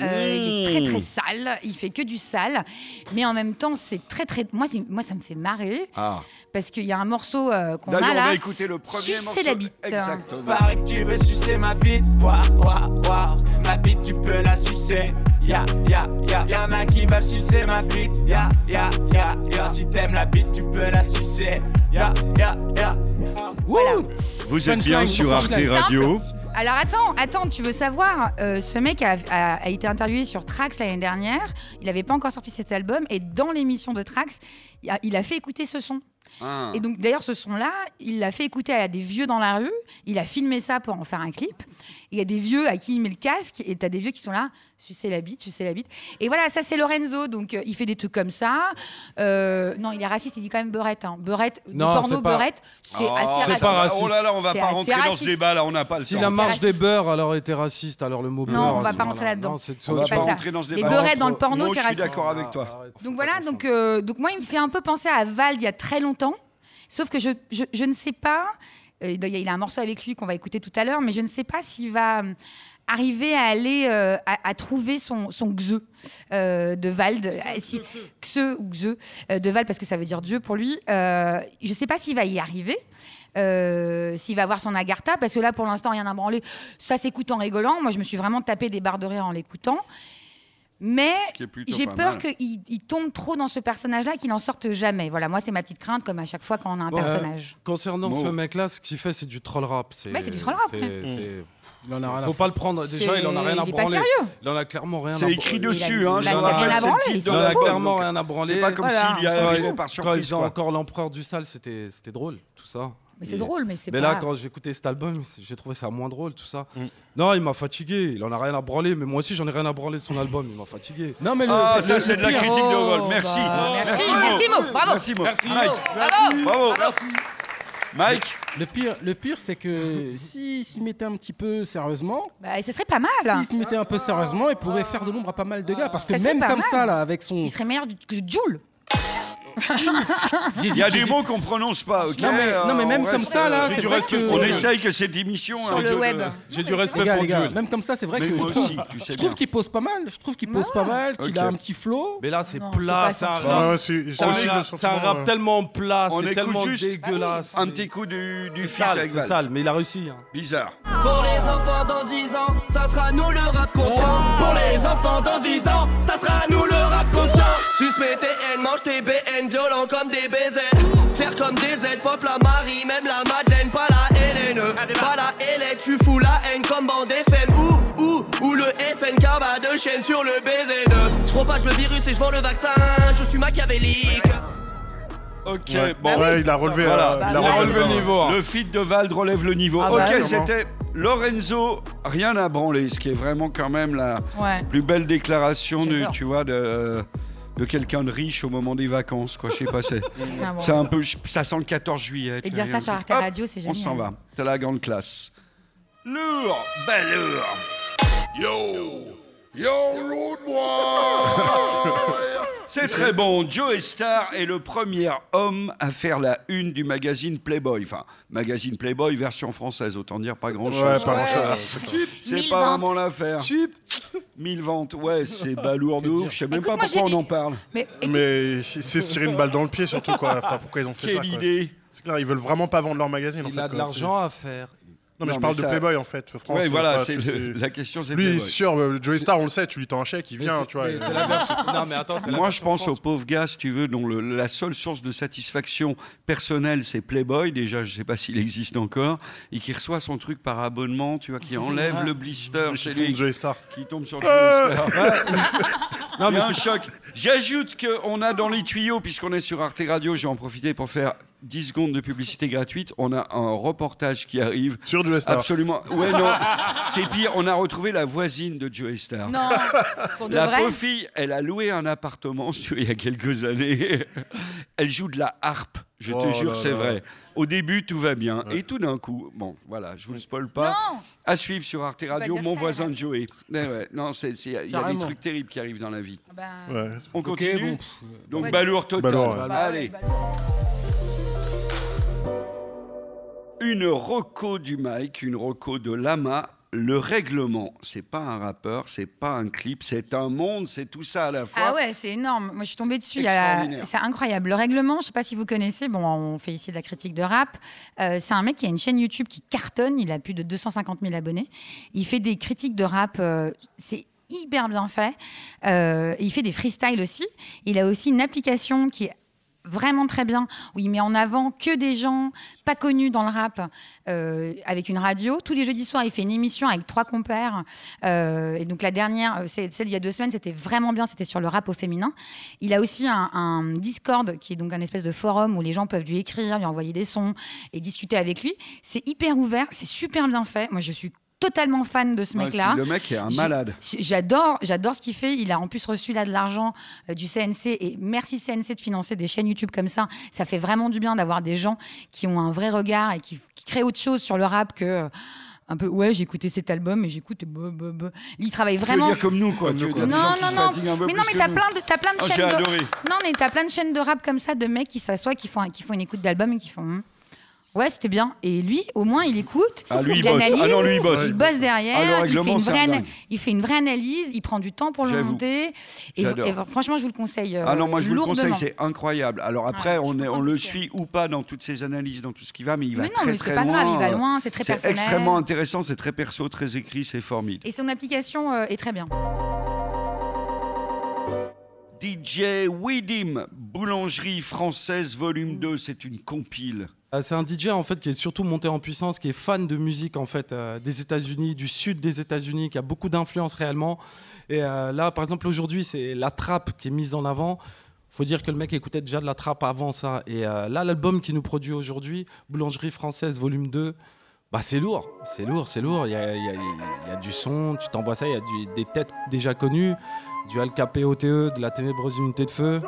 euh, il est très très sale. Il fait que du sale, mais en même temps, c'est très très. Moi, ça me fait marrer Ah. parce qu'il y a un morceau euh, qu'on a on là. va écouter le premier Sucer morceau. la bite. Exactement. Que tu veux sucer ma bite, waouh, waouh, waouh. Ma bite, tu peux la sucer. Ya, ya, ya. Y'en a qui veulent sucer ma bite. Ya, ya, ya, ya. Si t'aimes la bite, tu peux la sucer. Ya, ya, ya. Voilà. Vous êtes bien sur Arte. Radio. Alors attends, attends, tu veux savoir, euh, ce mec a, a- a été interviewé sur Trax l'année dernière, il n'avait pas encore sorti cet album, et dans l'émission de Trax, il a, il a fait écouter ce son. Ah. Et donc d'ailleurs ce son-là, il l'a fait écouter à des vieux dans la rue, il a filmé ça pour en faire un clip. Il y a des vieux à qui il met le casque, et tu as des vieux qui sont là, sucer la bite, sucer la bite. Et voilà, ça c'est Lorenzo, donc euh, il fait des trucs comme ça. Euh, non, il est raciste, il dit quand même beurette. Hein. Beurette, du Non, porno c'est pas- beurette, c'est Oh, assez c'est raciste. pas raciste. Oh là là, on va C'est pas assez rentrer dans ce raciste. débat là, on n'a pas le Si temps. la marche raciste. des beurs alors était raciste, alors le mot Non, beurre, on va pas rentrer là-dedans. Non, c'est On va pas ça. rentrer dans ce Les débat. beurrettes dans le porno, Moi, c'est je suis raciste. d'accord avec toi. Faut Donc voilà, donc, euh, donc moi, il me fait un peu penser à Vald il y a très longtemps. Sauf que je, je, je ne sais pas, euh, il y a- il a un morceau avec lui qu'on va écouter tout à l'heure, mais je ne sais pas s'il va euh, arriver à aller euh, à, à trouver son, son xe euh, de Vald, euh, si, xe ou xe de Vald, parce que ça veut dire Dieu pour lui. Euh, je ne sais pas s'il va y arriver. s'il va avoir son agartha, parce que là pour l'instant rien à branler, ça s'écoute en rigolant. Moi je me suis vraiment tapé des barres de rire en l'écoutant. Mais j'ai peur qu'il il tombe trop dans ce personnage-là, qu'il n'en sorte jamais. Voilà, moi, c'est ma petite crainte, comme à chaque fois quand on a un Ouais. personnage. Concernant Bon. ce mec-là, ce qu'il fait, c'est du troll rap. C'est Ouais, c'est du troll rap, c'est- Il en a rien à Faut pas le prendre. Déjà, il en a rien à branler. Il en a clairement rien à C'est écrit Il a- dessus, hein, bah, branler, il en a clairement rien à branler. C'est pas comme Voilà, s'il y avait Quand ils ont encore l'empereur du sale, c'était c'était drôle, tout ça. Mais c'est drôle, mais c'est Mais pas. là, quand j'ai écouté cet album, j'ai trouvé ça moins drôle, tout ça. Mm. Non, il m'a fatigué. Il en a rien à branler, mais moi aussi, j'en ai rien à branler de son album. Il m'a fatigué. Non, mais le, Ah, le- ça, c'est de la pire- critique de Oh, Vol. Merci. bah, merci, Mo. merci, Mo. Bravo. Merci, Mo. Merci. Mike. Bravo. Bravo. Merci. Mike. Le pire, le pire c'est que s'il s'y mettait un petit peu sérieusement, Bah, et ce serait pas mal. s'il se mettait un peu sérieusement, il pourrait faire de l'ombre à pas mal de gars. Parce que Ça même comme mal. ça, là, avec son. Il serait meilleur que Joule. Il y a des mots qu'on prononce pas, ok Non, mais- non, mais Euh, même comme ça, là, euh, c'est vrai que- On essaye que cette émission. Sur un le web. J'ai du respect gars, pour Dieu. même comme ça, c'est vrai Mais que je trouve, aussi, tu sais je trouve bien. qu'il pose pas mal. Je trouve qu'il pose pas mal, qu'il a un petit flow. Mais là, c'est plat. pas C'est un son rap. C'est un rap- euh, tellement plat, c'est tellement juste dégueulasse. Un petit coup du, sale, c'est sale, mais il a réussi. hein. Bizarre. Pour les enfants dans 10 ans, ça sera nous le rap conscient. Pour les enfants dans 10 ans, ça sera nous le rap conscient. Suce mes TN, mange tes BN, violent comme des baisers. Faire comme des Z, pop la Marie, même la Madeleine, pas la Hélène. Pas la Hélène, tu fous la haine comme bande FM. Ou, ou, ou le FNK va de chaîne sur le BZ. Je propage le virus et je vends le vaccin, je suis machiavélique. Ok, Ouais. bon. Ouais, il a relevé, Voilà. euh, il a a relevé relevé le niveau. hein. Le feat de Vald relève le niveau. Ah bah, ok, clairement. c'était Lorenzo, rien à branler, ce qui est vraiment quand même la Ouais. plus belle déclaration de, J'adore. tu vois, de, de quelqu'un de riche au moment des vacances. Quoi, je sais pas, c'est, Ah, bon. un peu, ça sent le 14 juillet. Et dire ça sur Arte Radio, c'est On génial. s'en va. T'as la grande classe. Lourd, bel lourd. C'est très bon. Joe Star est le premier homme à faire la une du magazine Playboy. Enfin, magazine Playboy version française, autant dire pas grand chose. Ouais, pas grand-chose. C'est Mille pas ventes. vraiment l'affaire. Cheap 1000 ventes, ouais, c'est balourd de ouf. Je sais même Écoute, pas pourquoi on en parle. Mais Mais c'est se tirer une balle dans le pied surtout quoi. Enfin, pourquoi ils ont fait ça Quelle idée C'est clair, ils veulent vraiment pas vendre leur magazine. en Il fait, a de l'argent à faire. Non mais Non, je parle mais de Playboy en fait. France, Ouais, voilà, enfin, c'est le- sais. la question, c'est Lui, Playboy. sûr, euh, Joey Star, on le sait, tu lui tends un chèque, il vient, c'est- tu vois. mais et- c'est la version- Non, mais attends, c'est la Moi, je pense aux France. pauvres gars, si tu veux, dont le- la seule source de satisfaction personnelle, c'est Playboy. Déjà, je sais pas s'il existe encore. Et qui reçoit son truc par abonnement, tu vois, qui enlève le blister chez lui, Joey Star. qui tombe sur le blister. Non, mais a un c'est choc. J'ajoute qu'on a dans les tuyaux, puisqu'on est sur Arte Radio, je vais en profiter pour faire 10 secondes de publicité gratuite. On a un reportage qui arrive. Sur Joey Star. Absolument. Ouais, non. C'est pire, on a retrouvé la voisine de Joey Star. non, pour de La vrai. pauvre fille, elle a loué un appartement il y a quelques années. Elle joue de la harpe, je Oh te jure, là c'est vrai. Au début, tout va bien. Et tout d'un coup, bon, voilà, je vous le spoil pas. Non À suivre sur Arte Radio, mon ça, voisin de Joey. Ouais, non, il y a des trucs terribles qui arrivent dans la vie. Bah, Ouais. On continue bon, pff, Donc, Ouais. balourd total. Bah, Allez, bah, une roco du Mike, une roco de Lama. Le règlement, c'est pas un rappeur, c'est pas un clip, c'est un monde, c'est tout ça à la fois. Ah ouais, c'est énorme. Moi, je suis tombée dessus. C'est incroyable. Le règlement, je ne sais pas si vous connaissez. Bon, on fait ici de la critique de rap. Euh, c'est un mec qui a une chaîne YouTube qui cartonne. Il a plus de 250 000 abonnés. Il fait des critiques de rap. euh, c'est hyper bien fait. Euh, il fait des freestyles aussi. Il a aussi une application qui est vraiment très bien, où il met en avant que des gens pas connus dans le rap euh, avec une radio. Tous les jeudis soirs, il fait une émission avec trois compères. Euh, et donc la dernière, euh, celle d'il y a deux semaines, c'était vraiment bien, c'était sur le rap au féminin. Il a aussi un, un Discord qui est donc un espèce de forum où les gens peuvent lui écrire, lui envoyer des sons et discuter avec lui. C'est hyper ouvert, c'est super bien fait. Moi, je suis totalement fan de ce mec-là. le mec est un malade. J'adore, j'adore ce qu'il fait. Il a en plus reçu là de l'argent euh, du CNC et merci CNC de financer des chaînes YouTube comme ça. Ça fait vraiment du bien d'avoir des gens qui ont un vrai regard et qui, qui créent autre chose sur le rap que euh, un peu ouais j'ai écouté cet album et j'écoute. bah, bah, bah. Il travaille Tu veux vraiment. dire comme nous, quoi. Tu veux dire des gens Non, qui non, non. un peu Mais non, mais t'as plein de, t'as plein de chaînes de. Non, mais t'as plein de chaînes de rap comme ça, de mecs qui s'assoient, qui font, qui font une écoute d'album et qui font. Ouais, c'était bien. Et lui, au moins, il écoute, Ah, lui, il il bosse. analyse, Ah non, lui, il bosse. il bosse derrière, Ah, il, fait une c'est un vraie, il fait une vraie analyse, il prend du temps pour le monter. Et, franchement, je vous le conseille. euh, Ah non, moi je vous le conseille, c'est incroyable. Alors après, on, est, on le suit ou pas dans toutes ses analyses, dans tout ce qui va, mais il va Mais non, très mais c'est très pas loin. grave, il va euh, loin, c'est très personnel. extrêmement intéressant, c'est très perso, très écrit, c'est formidable. Et son application euh, est très bien. DJ Widim, Boulangerie française volume 2, c'est une compile. Ah, C'est un DJ en fait qui est surtout monté en puissance, qui est fan de musique en fait euh, des États-Unis, du sud des États-Unis, qui a beaucoup d'influence réellement. Et euh, là, par exemple, aujourd'hui, c'est la trappe qui est mise en avant. Faut dire que le mec écoutait déjà de la trappe avant ça. Et euh, là, l'album qui nous produit aujourd'hui, Boulangerie française volume 2, bah c'est lourd, c'est lourd, c'est lourd. Il y a, du son, tu t'envoies ça, il y a des têtes déjà connues, du Al Capé OTE, de la ténébreuse unité de feu.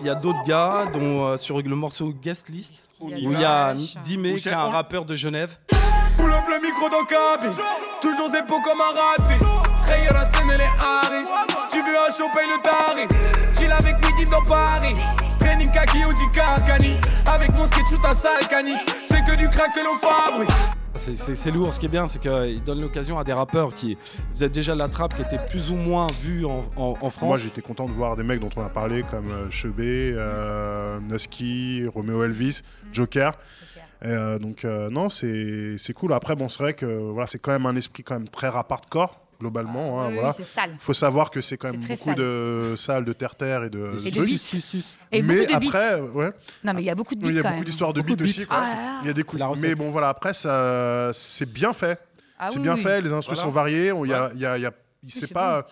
Il y a d'autres gars, dont euh, sur le morceau Guest List, où il y a Dimé, qui est un rappeur de Genève. Pull up le micro dans cabine Toujours épaux comme un rapide Rayer la scène et les Harris. Tu veux un show, paye le tarif. Chill avec Widim dans Paris. Training kaki ou du Carcani Avec mon skate shoot un sale caniche. C'est que du crack que l'on fabrique C'est- lourd, ce qui est bien, c'est qu'il donne l'occasion à des rappeurs qui faisaient déjà de la trappe, qui étaient plus ou moins vus en, en- en France. Moi, j'étais content de voir des mecs dont on a parlé, comme euh, Chebet, euh, Nusky, Romeo Elvis, Joker. Et, euh, donc, euh, non, c'est c'est cool. Après, bon, c'est vrai que voilà, c'est quand même un esprit quand même très rap hardcore, globalement. hein, oui, oui, voilà. c'est sale. faut savoir que c'est quand même beaucoup sale. de salles, de terre-terre et de, Et de Mais beaucoup de après, ouais. Non, mais il y a beaucoup de Oui, il y a beaucoup d'histoires de beats aussi. quoi. Ah. Il y a des coups. Mais bon, voilà, après, ça, c'est bien fait. Ah c'est oui, bien oui. fait, les instruments Voilà. sont variés. on- il y a- il y a- il y a- il- c'est c'est pas.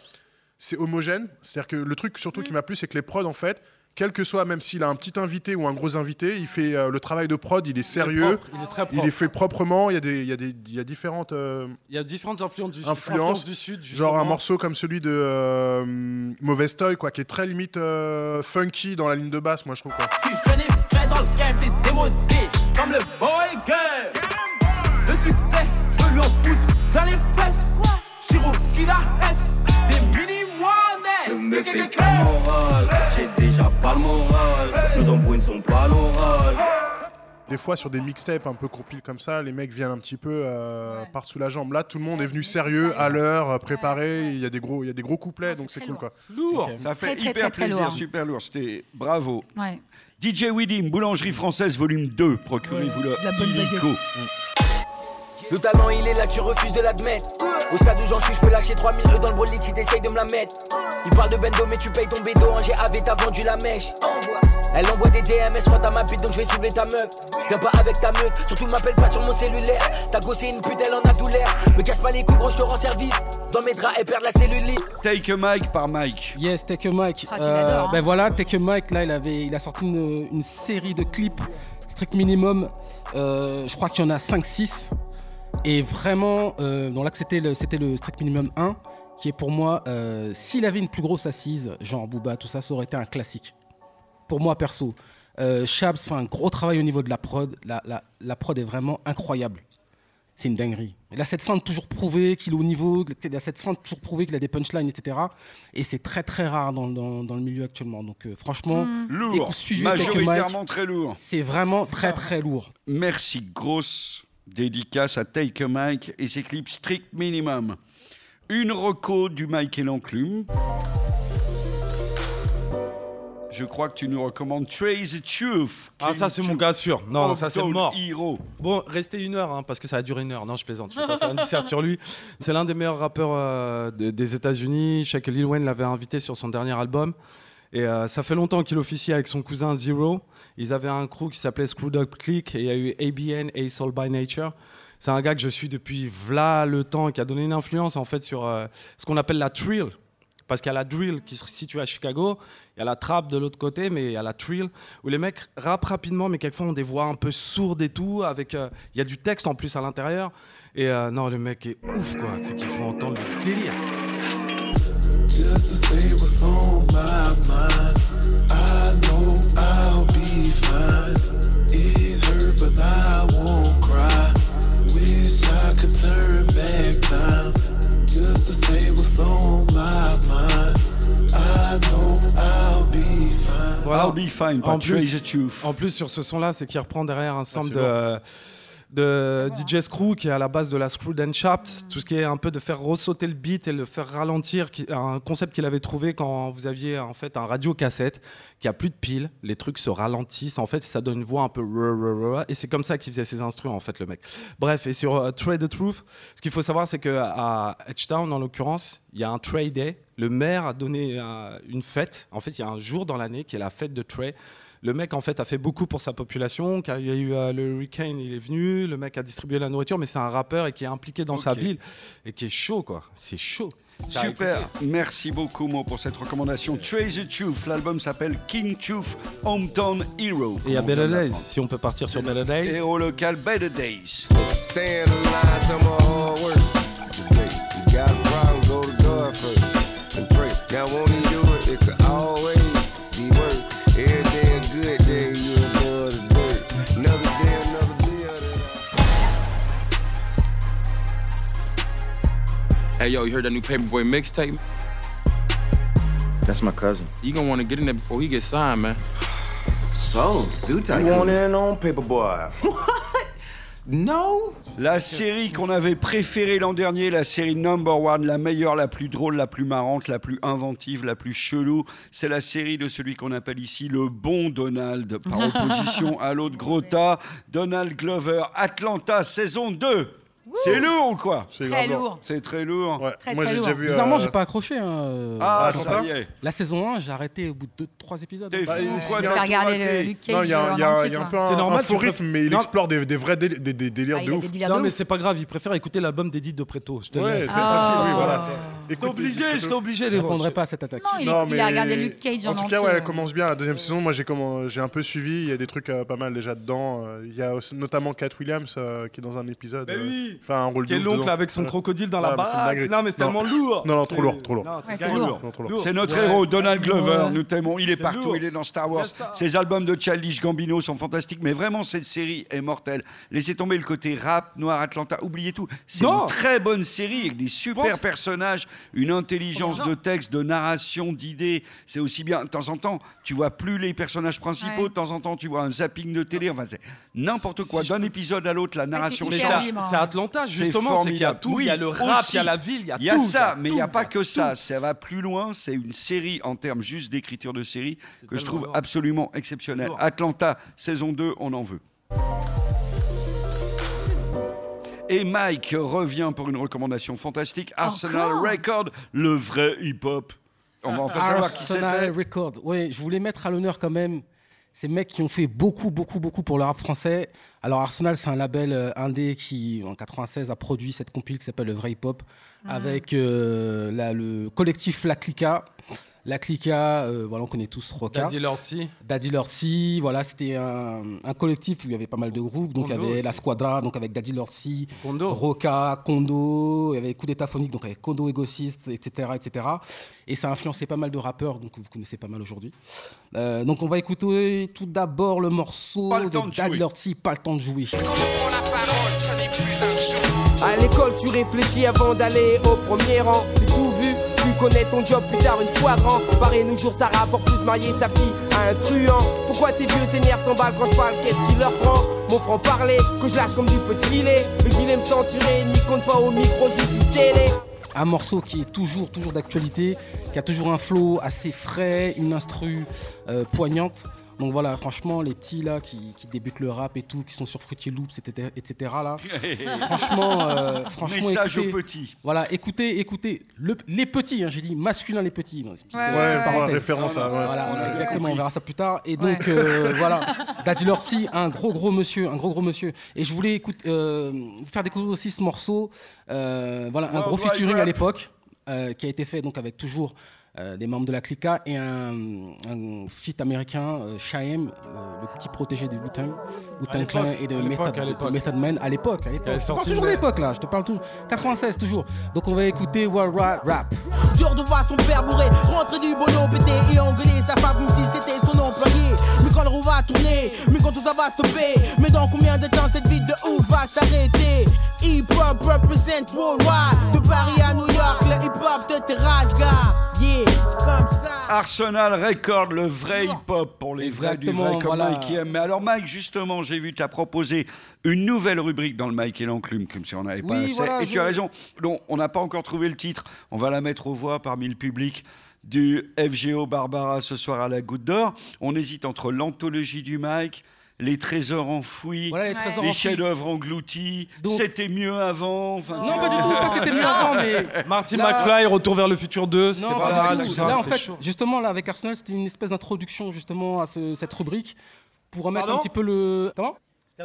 C'est homogène. C'est-à-dire que le truc surtout Mm. qui m'a plu, c'est que les prods, en fait, quel que soit, même s'il a un petit invité ou un gros invité, il fait euh, le travail de prod, il est sérieux. propre, il est très Il propre. est fait proprement. Il y a, des, il y a, des, il y a différentes. euh, Il y a différentes influences du, influences. influences du Sud. Genre un morceau comme celui de euh, Mauvaise Toy, quoi, qui est très limite euh, funky dans la ligne de basse, moi je trouve. Quoi. Si je n'ai fait dans le game, t'es démodé Comme le boy girl me fais pas le moral, j'ai déjà pas le moral. Nos embrouilles ne sont pas l'oral. Des fois, sur des mixtapes un peu compiles comme ça, les mecs viennent un petit peu euh, par sous la jambe. Là, tout le monde est venu sérieux, à l'heure, euh, préparé. Il y a des gros, il y a des gros couplets, donc c'est cool, quoi. Lourd, ça fait Très, hyper très, très plaisir, lourd. super lourd. C'était bravo. Ouais. DJ Widim, Boulangerie française volume 2, procurez-vous le la bonne. Le talent il est là, tu refuses de l'admettre. Au stade où j'en suis, je peux lâcher 3000 euros dans le brolic si t'essayes de me la mettre. Il parle de bendo, mais tu payes ton bédo. Un GAV, t'as vendu la mèche. Envoie. Elle envoie des DMS, moi t'as ma bite, donc je vais soulever ta meuf. Viens pas avec ta meute, surtout m'appelle pas sur mon cellulaire. Ta gosse c'est une pute, elle en a tout l'air. Me casse pas les coups, gros, je te rends service. Dans mes draps, elle perd la cellulite. Take a mic par Mike. Yes, Take a Mike. qu'il adore, hein. ben voilà, Take a Mike, là, il, avait, il a sorti une, une série de clips, strict minimum. euh, je crois qu'il y en a 5-6. Et vraiment, euh, donc là, que c'était le, c'était le strict minimum 1, qui est pour moi, euh, s'il avait une plus grosse assise, genre Booba, tout ça, ça aurait été un classique. Pour moi, perso. Euh, Shabs fait un gros travail au niveau de la prod. La, la, la prod est vraiment incroyable. C'est une dinguerie. Il a cette fin de toujours prouver qu'il est au niveau, il a cette fin de toujours prouver qu'il a des punchlines, etc. Et c'est très très rare dans, dans- dans le milieu actuellement. Donc euh, franchement, Lourd, a Mike. majoritairement très lourd. C'est vraiment très très lourd. Merci, grosse dédicace à Take a Mike et ses clips strict minimum. Une reco du Mike et l'enclume. Je crois que tu nous recommandes Trace the Truth. Ah, ça, c'est mon gars sûr. Non, non, ça, c'est mort. Hero. Bon, restez une heure, hein, parce que ça a duré une heure. Non, je plaisante. Je vais pas faire une disserte sur lui. C'est l'un des meilleurs rappeurs euh, de- des États-Unis. Je sais que Lil Wayne l'avait invité sur son dernier album. Et euh, ça fait longtemps qu'il officie avec son cousin Zero. Ils avaient un crew qui s'appelait Screwed Up Click et il y a eu ABN, A Soul by Nature. C'est un gars que je suis depuis v'là le temps, qui a donné une influence en fait sur euh, ce qu'on appelle la trill. Parce qu'il y a la drill qui se situe à Chicago, il y a la trap de l'autre côté, mais il y a la trill, où les mecs rappent rapidement, mais quelquefois ont des voix un peu sourdes et tout, avec euh, il y a du texte en plus à l'intérieur. Et non, le mec est ouf quoi, c'est qu'il faut entendre le délire. Just to say what's on my mind. I know I'll be fine. It hurt, but I won't cry. Wish I could turn back time. Just to say what's on my mind. I know I'll be fine. I'll be fine, by en plus, en sur ce son-là, c'est qu'il reprend derrière un sample c'est de, de DJ Screw qui est à la base de la Screwed and Chopped. Tout ce qui est un peu de faire ressauter le beat et le faire ralentir. Un concept qu'il avait trouvé quand vous aviez en fait un radio cassette qui a plus de piles. Les trucs se ralentissent en fait ça donne une voix un peu. Et c'est comme ça qu'il faisait ses instruments en fait, le mec. Bref, et sur euh, Trade the Truth, ce qu'il faut savoir, c'est qu'à Edgetown, en l'occurrence, il y a un Trade Day. Le maire a donné euh, une fête. En fait, il y a un jour dans l'année qui est la fête de Trey. Le mec, en fait, a fait beaucoup pour sa population. car Il y a eu euh, le Hurricane, il est venu. Le mec a distribué la nourriture, mais c'est un rappeur et qui est impliqué dans sa ville et qui est chaud, quoi. C'est chaud. Super, merci beaucoup Mo pour cette recommandation. Trace the Truth, l'album s'appelle King Truth Hometown Hero. Et il y a comme on Better Days, si on peut partir sur Better Days. Héros local Better Days. Stay in the line, some more hard work. Today, you got a problem, go to God first and pray. Now, won't Hey, yo, you heard that new Paperboy mixtape? That's my cousin. You gonna wanna get in there before he gets signed, man. So, Zoo Tycoon. You want in on Paperboy? No? La série qu'on avait préférée l'an dernier, la série number one, la meilleure, la plus drôle, la plus marrante, la plus inventive, la plus chelou, c'est la série de celui qu'on appelle ici le bon Donald, par opposition à l'autre gros tas, Donald Glover, Atlanta, saison 2. C'est lourd ou quoi C'est Très grave lourd. C'est très lourd. Très, Moi, très j'ai lourd. déjà vu, Bizarrement, euh, j'ai pas accroché. hein, euh, Ah, Atlanta. ça y est. La saison 1, j'ai arrêté au bout de 3 épisodes. T'es Bah, fou, il- quoi, il y a- t'as regardé raté. le Luke Cage Non, il y a, en il y a- entier, il y a un peu un, C'est normal, un tu faux peux- rythme, mais il Non. explore des, des vrais déli- des, des délires Ah, il de a ouf. des délires Non, mais ouf. c'est pas grave, il préfère écouter l'album d'Edith de Preto. Je te Ouais, laisse. c'est tranquille, oui, Ah. voilà. c'est- T'es Écoute, obligé, écoute- j'étais obligé. Je les répondrai pas à cette attaque. Non, il, est- il a regardé Luke Cage en, En tout entier. cas, ouais, euh. elle commence bien. La deuxième saison, moi j'ai comment- j'ai un peu suivi. Il y a des trucs euh, pas mal déjà dedans. Euh, Il y a aussi- notamment Kat Williams euh, qui est dans un épisode. Euh, oui. Fait un rôle de l'oncle dedans. avec son crocodile dans la dinguerie. Non, mais c'est tellement lourd. Non, non, C'est- trop lourd, trop lourd. C'est notre héros, Donald Glover. Nous t'aimons. Il est partout. Il est dans Star Wars. Ses albums de Childish Gambino sont fantastiques. Mais vraiment, cette série est mortelle. Laissez tomber le côté rap, Noir Atlanta. Oubliez tout. C'est une très bonne série avec des super personnages, une intelligence de texte, de narration, d'idées. C'est aussi bien. De temps en temps, tu vois plus les personnages principaux. De temps en temps, tu vois un zapping de télé. Enfin, c'est n'importe quoi. D'un épisode à l'autre, la narration c'est. Atlanta, Justement. C'est qu'il y a tout. Il y a le rap, aussi. il y a la ville, il y a tout. Il y a ça, mais il n'y a pas que tout. ça. Ça va plus loin. C'est une série en termes juste d'écriture de série que je trouve absolument exceptionnelle. Atlanta, saison 2, on en veut. Et Mike revient pour une recommandation fantastique. Arsenal Encore Record, le vrai hip-hop. On va enfin savoir qui Arsenal c'était. Record. Oui, je voulais mettre à l'honneur quand même ces mecs qui ont fait beaucoup, beaucoup, beaucoup pour le rap français. Alors Arsenal, c'est un label euh, indé qui, en 96, a produit cette compile qui s'appelle le vrai hip-hop avec euh, la- le collectif La Clica. La Clica, euh, voilà, on connaît tous Roca. Daddy Lorty. Daddy Lorsi, voilà, c'était un, un collectif où il y avait pas mal de groupes. Donc il y avait La. Squadra, donc avec Daddy Lorsi, Kondo. Roca, Kondo, il y avait Coup d'état phonique, donc avec Kondo Égociste, etc., etc. Et ça a influencé pas mal de rappeurs, donc vous connaissez pas mal aujourd'hui. Euh, donc on va écouter tout d'abord le morceau Pas le temps de de Daddy jouer. Lorsi, Pas le temps de jouer. À l'école, tu réfléchis avant d'aller au premier rang. C'est tout connais ton job plus tard une fois grand. Pareil, nos jours, ça rapporte plus marier sa fille à un truand. Pourquoi tes vieux s'énervent, s'emballent quand je parle? Qu'est-ce qui leur prend? Mon franc parler, que je lâche comme du petit lait. Le gilet me censuré, n'y compte pas au micro, j'y suis scellé. un morceau qui est toujours, toujours d'actualité, qui a toujours un flow assez frais, une instru euh, poignante. Donc voilà, franchement, les petits là qui, qui débutent le rap et tout, qui sont sur Fruity Loops, etc., etc. là, franchement, euh, franchement, Message écoutez, aux petits. Voilà, écoutez, écoutez, le- les petits, hein, j'ai dit masculin les petits. Non, Ouais, ouais, ouais, référence à- ouais. Voilà, On exactement, compris. on verra ça plus tard. Et Ouais. donc euh, voilà, Daddy Lorsi, un gros gros monsieur, un gros gros monsieur. Et je voulais écoute, euh, faire découvrir aussi ce morceau, euh, voilà, un Ouais, gros ouais, featuring rap. à l'époque, euh, qui a été fait donc avec toujours euh, des membres de la Clica et un, un feat américain, euh, Shyam, euh, le petit protégé du Wu-Tang, Wu-Tang l'époque, Clan et de l'époque, Method, de l'époque. Method Man à l'époque. l'époque. Je te parle toujours le- d'époque là, je te parle tout. 96 toujours. Donc on va écouter World Rap. Rap. Dur de voir son père bourré, rentrer du boulot, péter et engueuler sa femme comme si c'était son employé. Mais quand le roue va tourner, mais quand tout ça va stopper, mais dans combien de temps cette vie de ouf va s'arrêter? Hip hop represent worldwide, de Paris à New York, le hip hop te terrasse, gars. Arsenal Record, le vrai hip-hop pour les vrais du vrai comme voilà. Mike aime. Mais alors Mike, justement, j'ai vu, tu as proposé une nouvelle rubrique dans le Mike et l'enclume, comme si on n'avait pas assez. voilà, et je- tu as raison, non, on n'a pas encore trouvé le titre. On va la mettre aux voix parmi le public du FGO Barbara ce soir à la Goutte d'Or. On hésite entre l'anthologie du Mike, les trésors enfouis, Voilà, les chefs-d'œuvre engloutis. Donc- C'était mieux avant. enfin, Non, pas du tout, pas c'était mieux avant, mais. Marty Là- McFly, Retour vers le futur 2, c'était Non, pas mal, du tout tout. ça. Là, en fait, chaud. justement, là, avec Arsenal, c'était une espèce d'introduction, justement, à ce- cette rubrique, pour remettre Pardon un petit peu le. Comment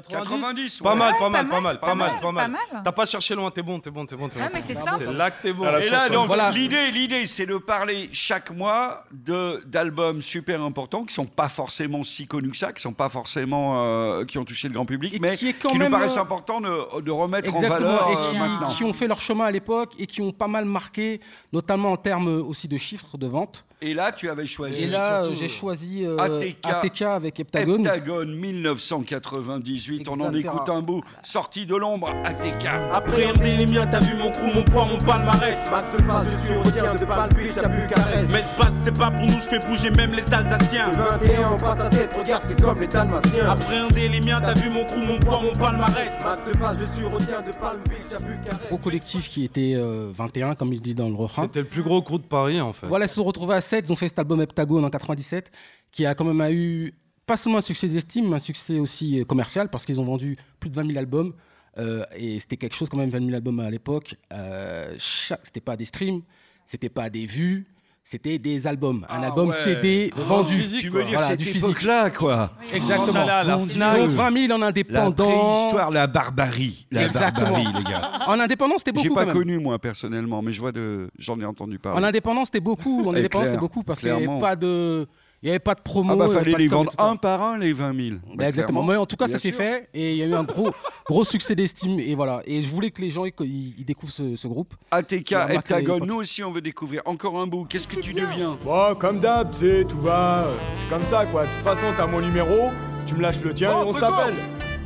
90, Pas ouais. mal, Ouais, pas mal, pas mal, pas mal, mal, pas mal. pas mal. T'as pas cherché loin, t'es bon, t'es bon, t'es bon, t'es bon. Mais c'est bon. simple. C'est là que t'es bon. Et là, donc, l'idée, l'idée, c'est de parler chaque mois de d'albums super importants qui sont pas forcément si connus que ça, qui sont pas forcément euh, qui ont touché le grand public, mais qui, quand nous même, paraissent euh, importants de, de remettre en Exactement, valeur et euh, qui, maintenant. qui ont fait leur chemin à l'époque et qui ont pas mal marqué, notamment en termes aussi de chiffres de vente. Et là, tu avais choisi. Et là, j'ai choisi euh, ATK, ATK avec Heptagon. Heptagon 1998. On en écoute un bout. Sorti de l'ombre, ATK. Appréhender les miens, t'as vu mon crew, mon poids, mon palmarès. Max de phase, je suis au tien de Palpite, y'a plus caresse. Mais ce passe, c'est pas pour nous, je fais bouger même les Alsaciens. Le 21, on passe à 7, regarde, c'est comme les Dalmatiens. Appréhender les miens, t'as vu mon crew, mon poids, mon palmarès. Max de phase, je suis au tien de Palpite, y'a plus caresse. Gros collectif qui était euh, 21, comme il dit dans le refrain. C'était le plus gros crew de Paris, en fait. Voilà, ils se sont retrouvés à 7. Ils ont fait cet album Heptagon en 97, qui a quand même eu pas seulement un succès d'estime, mais un succès aussi euh, commercial, parce qu'ils ont vendu plus de 20 000 albums. Euh, et c'était quelque chose, quand même, 20 000 albums à l'époque. Euh, chaque- c'était pas des streams, c'était pas des vues. C'était des albums, un album ouais. CD Ah, vendu. physique, Tu veux dire Voilà, du physique. époque-là, quoi. Exactement. On allait à la Donc, Fnac. donc 20 000 en La indépendant. préhistoire, la barbarie. La Exactement. barbarie, les gars. En indépendant, c'était beaucoup J'ai pas quand même. connu, moi, personnellement, mais je vois de... j'en ai entendu parler. En indépendant, c'était beaucoup. En Et indépendant, c'était beaucoup parce qu'il n'y avait pas de, il y avait pas de promo. Ah bah fallait les vendre un par un, les 20 000. Bah, Bah, exactement. Mais en tout cas, Bien ça s'est fait et il y a eu un gros, gros succès d'estime et voilà. Et je voulais que les gens ils, découvrent ce, ce groupe. ATK, Heptagon, nous aussi on veut découvrir encore un bout. Qu'est-ce que tu deviens? Bon, comme d'hab, tu sais, tout va. C'est comme ça, quoi. De toute façon, t'as mon numéro, tu me lâches le tien Oh, et on s'appelle.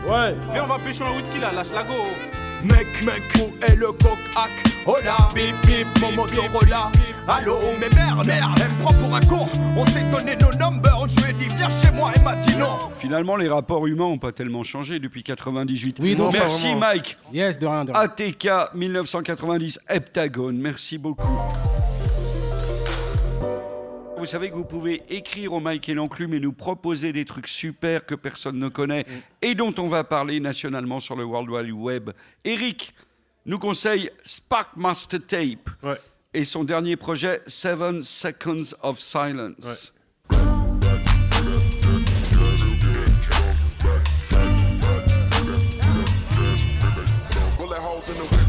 Ouais. Viens, on va pêcher un whisky là, lâche la go. Mec, mec, où est le coq-hack Oh là, bip bip, mon Motorola Allô, mais merde, merde, elle me prend pour un con On s'est donné nos numbers, je lui ai dit viens chez moi, elle m'a dit non Finalement, les rapports humains n'ont pas tellement changé depuis 98. Oui, non, pas Merci. Mike. Yes, de rien, de rien. ATK 1990, Heptagon, merci beaucoup. Vous savez que vous pouvez écrire au Mike et l'enclume et nous proposer des trucs super que personne ne connaît et dont on va parler nationalement sur le World Wide Web. Eric nous conseille Spark Master Tape et son dernier projet Seven Seconds of Silence. In the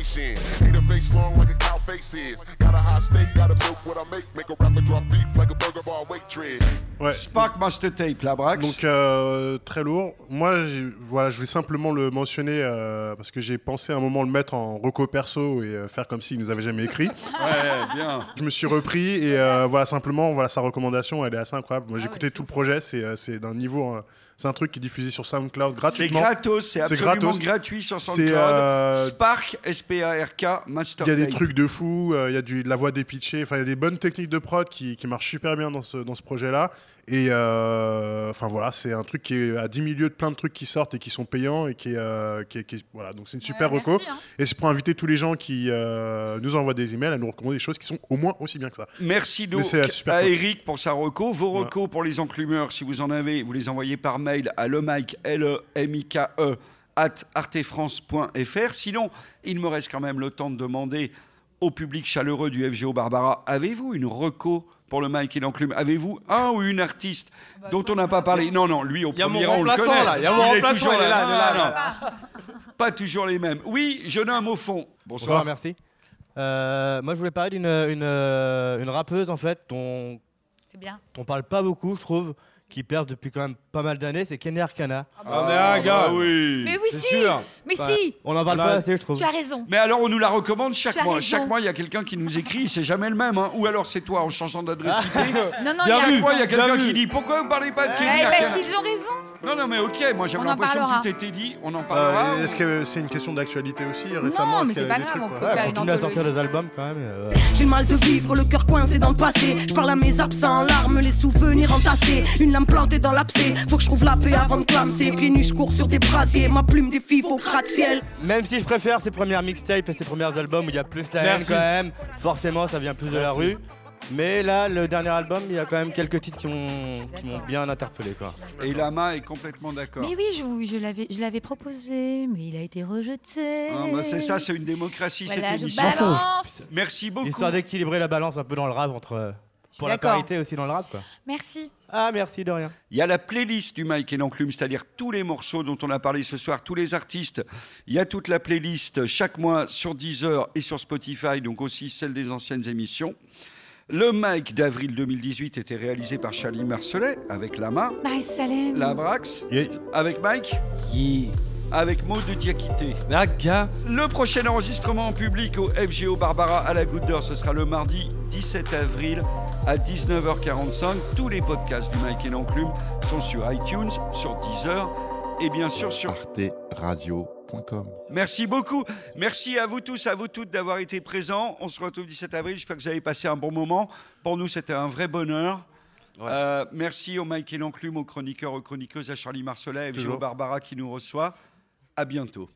like a Dalmatian. Need a face long like a cow face is. Got a hot steak, got a milk what I make. Make a rapper drop beef like a burger bar waitress. Ouais. Spark Master Tape, la Brax. Donc euh, très lourd. Moi, voilà, je voulais simplement le mentionner euh, parce que j'ai pensé à un moment le mettre en reco perso et euh, faire comme s'il nous avait jamais écrit. Ouais, bien. Je me suis repris et euh, voilà simplement voilà sa recommandation, elle est assez incroyable. Moi, j'ai écouté tout le projet, c'est euh, c'est d'un niveau, euh, c'est un truc qui est diffusé sur SoundCloud C'est gratuitement. gratos, c'est absolument gratos. gratuit sur C'est, SoundCloud. euh, Spark, S SPARK Master Il y a des trucs de fou, euh, il y a du, de la voix dépitchée, enfin il y a des bonnes techniques de prod qui, qui marchent super bien dans ce, dans ce projet-là. Et euh, enfin voilà, c'est un truc qui est à 10 milieux de plein de trucs qui sortent et qui sont payants et qui est, euh, qui est- qui est- voilà, donc c'est une super Ouais, reco. merci, hein. Et c'est pour inviter tous les gens qui euh, nous envoient des emails à nous recommander des choses qui sont au moins aussi bien que ça. Merci donc c'est, super à cool. Eric pour sa reco. Vos recos pour les enclumeurs, si vous en avez, vous les envoyez par mail à lemike, l e m i k e at artefrance.fr. Sinon, il me reste quand même le temps de demander au public chaleureux du FGO Barbara, avez-vous une reco pour le Mike et l'enclume Avez-vous un ou une artiste dont on n'a pas parlé? Non, non, lui au Il y a mon premier rang, on le remplaçant, connaît. là, il y a mon est remplaçant, là, est là, non, Pas toujours les mêmes. Oui, jeune au fond. Bonsoir. Bonsoir, merci. Euh, moi, je voulais parler d'une une, euh, une rappeuse, en fait, dont C'est bien. on parle pas beaucoup, je trouve, qui perce depuis quand même pas mal d'années, c'est Kenny Arcana. Ah, mais un gars. bah oui. Mais oui, si Mais si On en parle Là, pas assez, je trouve. Tu as raison. Mais alors, on nous la recommande chaque mois. Chaque mois, il y a quelqu'un qui nous écrit, c'est jamais le même. hein. Ou alors, c'est toi en changeant d'adresse. Non, non, il y a vu, fois, il y a raison. quelqu'un qui dit Pourquoi vous parlez pas de Kenny Ouais, parce Arcana? qu'ils ont raison. Non, non, mais ok, moi j'avais On en l'impression que parlera. tout était dit. On en parlera. Euh, Est-ce que c'est une question d'actualité aussi récemment Non, est-ce mais qu'elle c'est a pas des grave, trucs, on peut Ouais, faire on une continue à sortir anthologie. des albums quand même. euh, J'ai le mal de vivre, le cœur coincé dans le passé. Je parle à mes absents, larmes, les souvenirs entassés. Une lame plantée dans l'abcès. Faut que je trouve la paix avant de clamser. Pieds nus, je cours sur des brasiers. Ma plume défie au gratte-ciel. Même si je préfère ses premières mixtapes et ses premiers albums où il y a plus la haine Merci. quand même, forcément ça vient plus de la Merci. rue. Mais là, le dernier album, il y a quand même quelques titres qui m'ont qui m'ont bien interpellé. Quoi. Et Lama est complètement d'accord. Mais oui, je, vous- je l'avais, je l'avais proposé, mais il a été rejeté. Ah, bah, c'est ça, c'est une démocratie Voilà, cette je émission. balance. Merci beaucoup. Histoire d'équilibrer la balance un peu dans le rap entre. euh, Pour la d'accord. parité aussi dans le rap quoi. Merci. Ah merci de rien. Il y a la playlist du Mike et l'enclume, c'est-à-dire tous les morceaux dont on a parlé ce soir, tous les artistes. Il y a toute la playlist chaque mois sur Deezer et sur Spotify, donc aussi celle des anciennes émissions. Le Mike d'avril 2018 était réalisé par Charlie Marcelet avec Lama, Bah, Salem. Labrax, Yeah. avec Mike, avec Maud de Diakité. Gars. Le prochain enregistrement en public au FGO Barbara à la Goutte d'Or, ce sera le mardi 17 avril à 19h45. Tous les podcasts du Mike et l'Enclume sont sur iTunes, sur Deezer et bien sûr sur Merci beaucoup. Merci à vous tous, à vous toutes d'avoir été présents. On se retrouve le 17 avril. J'espère que vous avez passé un bon moment. Pour nous, c'était un vrai bonheur. Euh, merci au Mike et aux chroniqueurs, aux chroniqueuses, à Charlie Marcelet, à FGO Toujours. Barbara qui nous reçoit. À bientôt.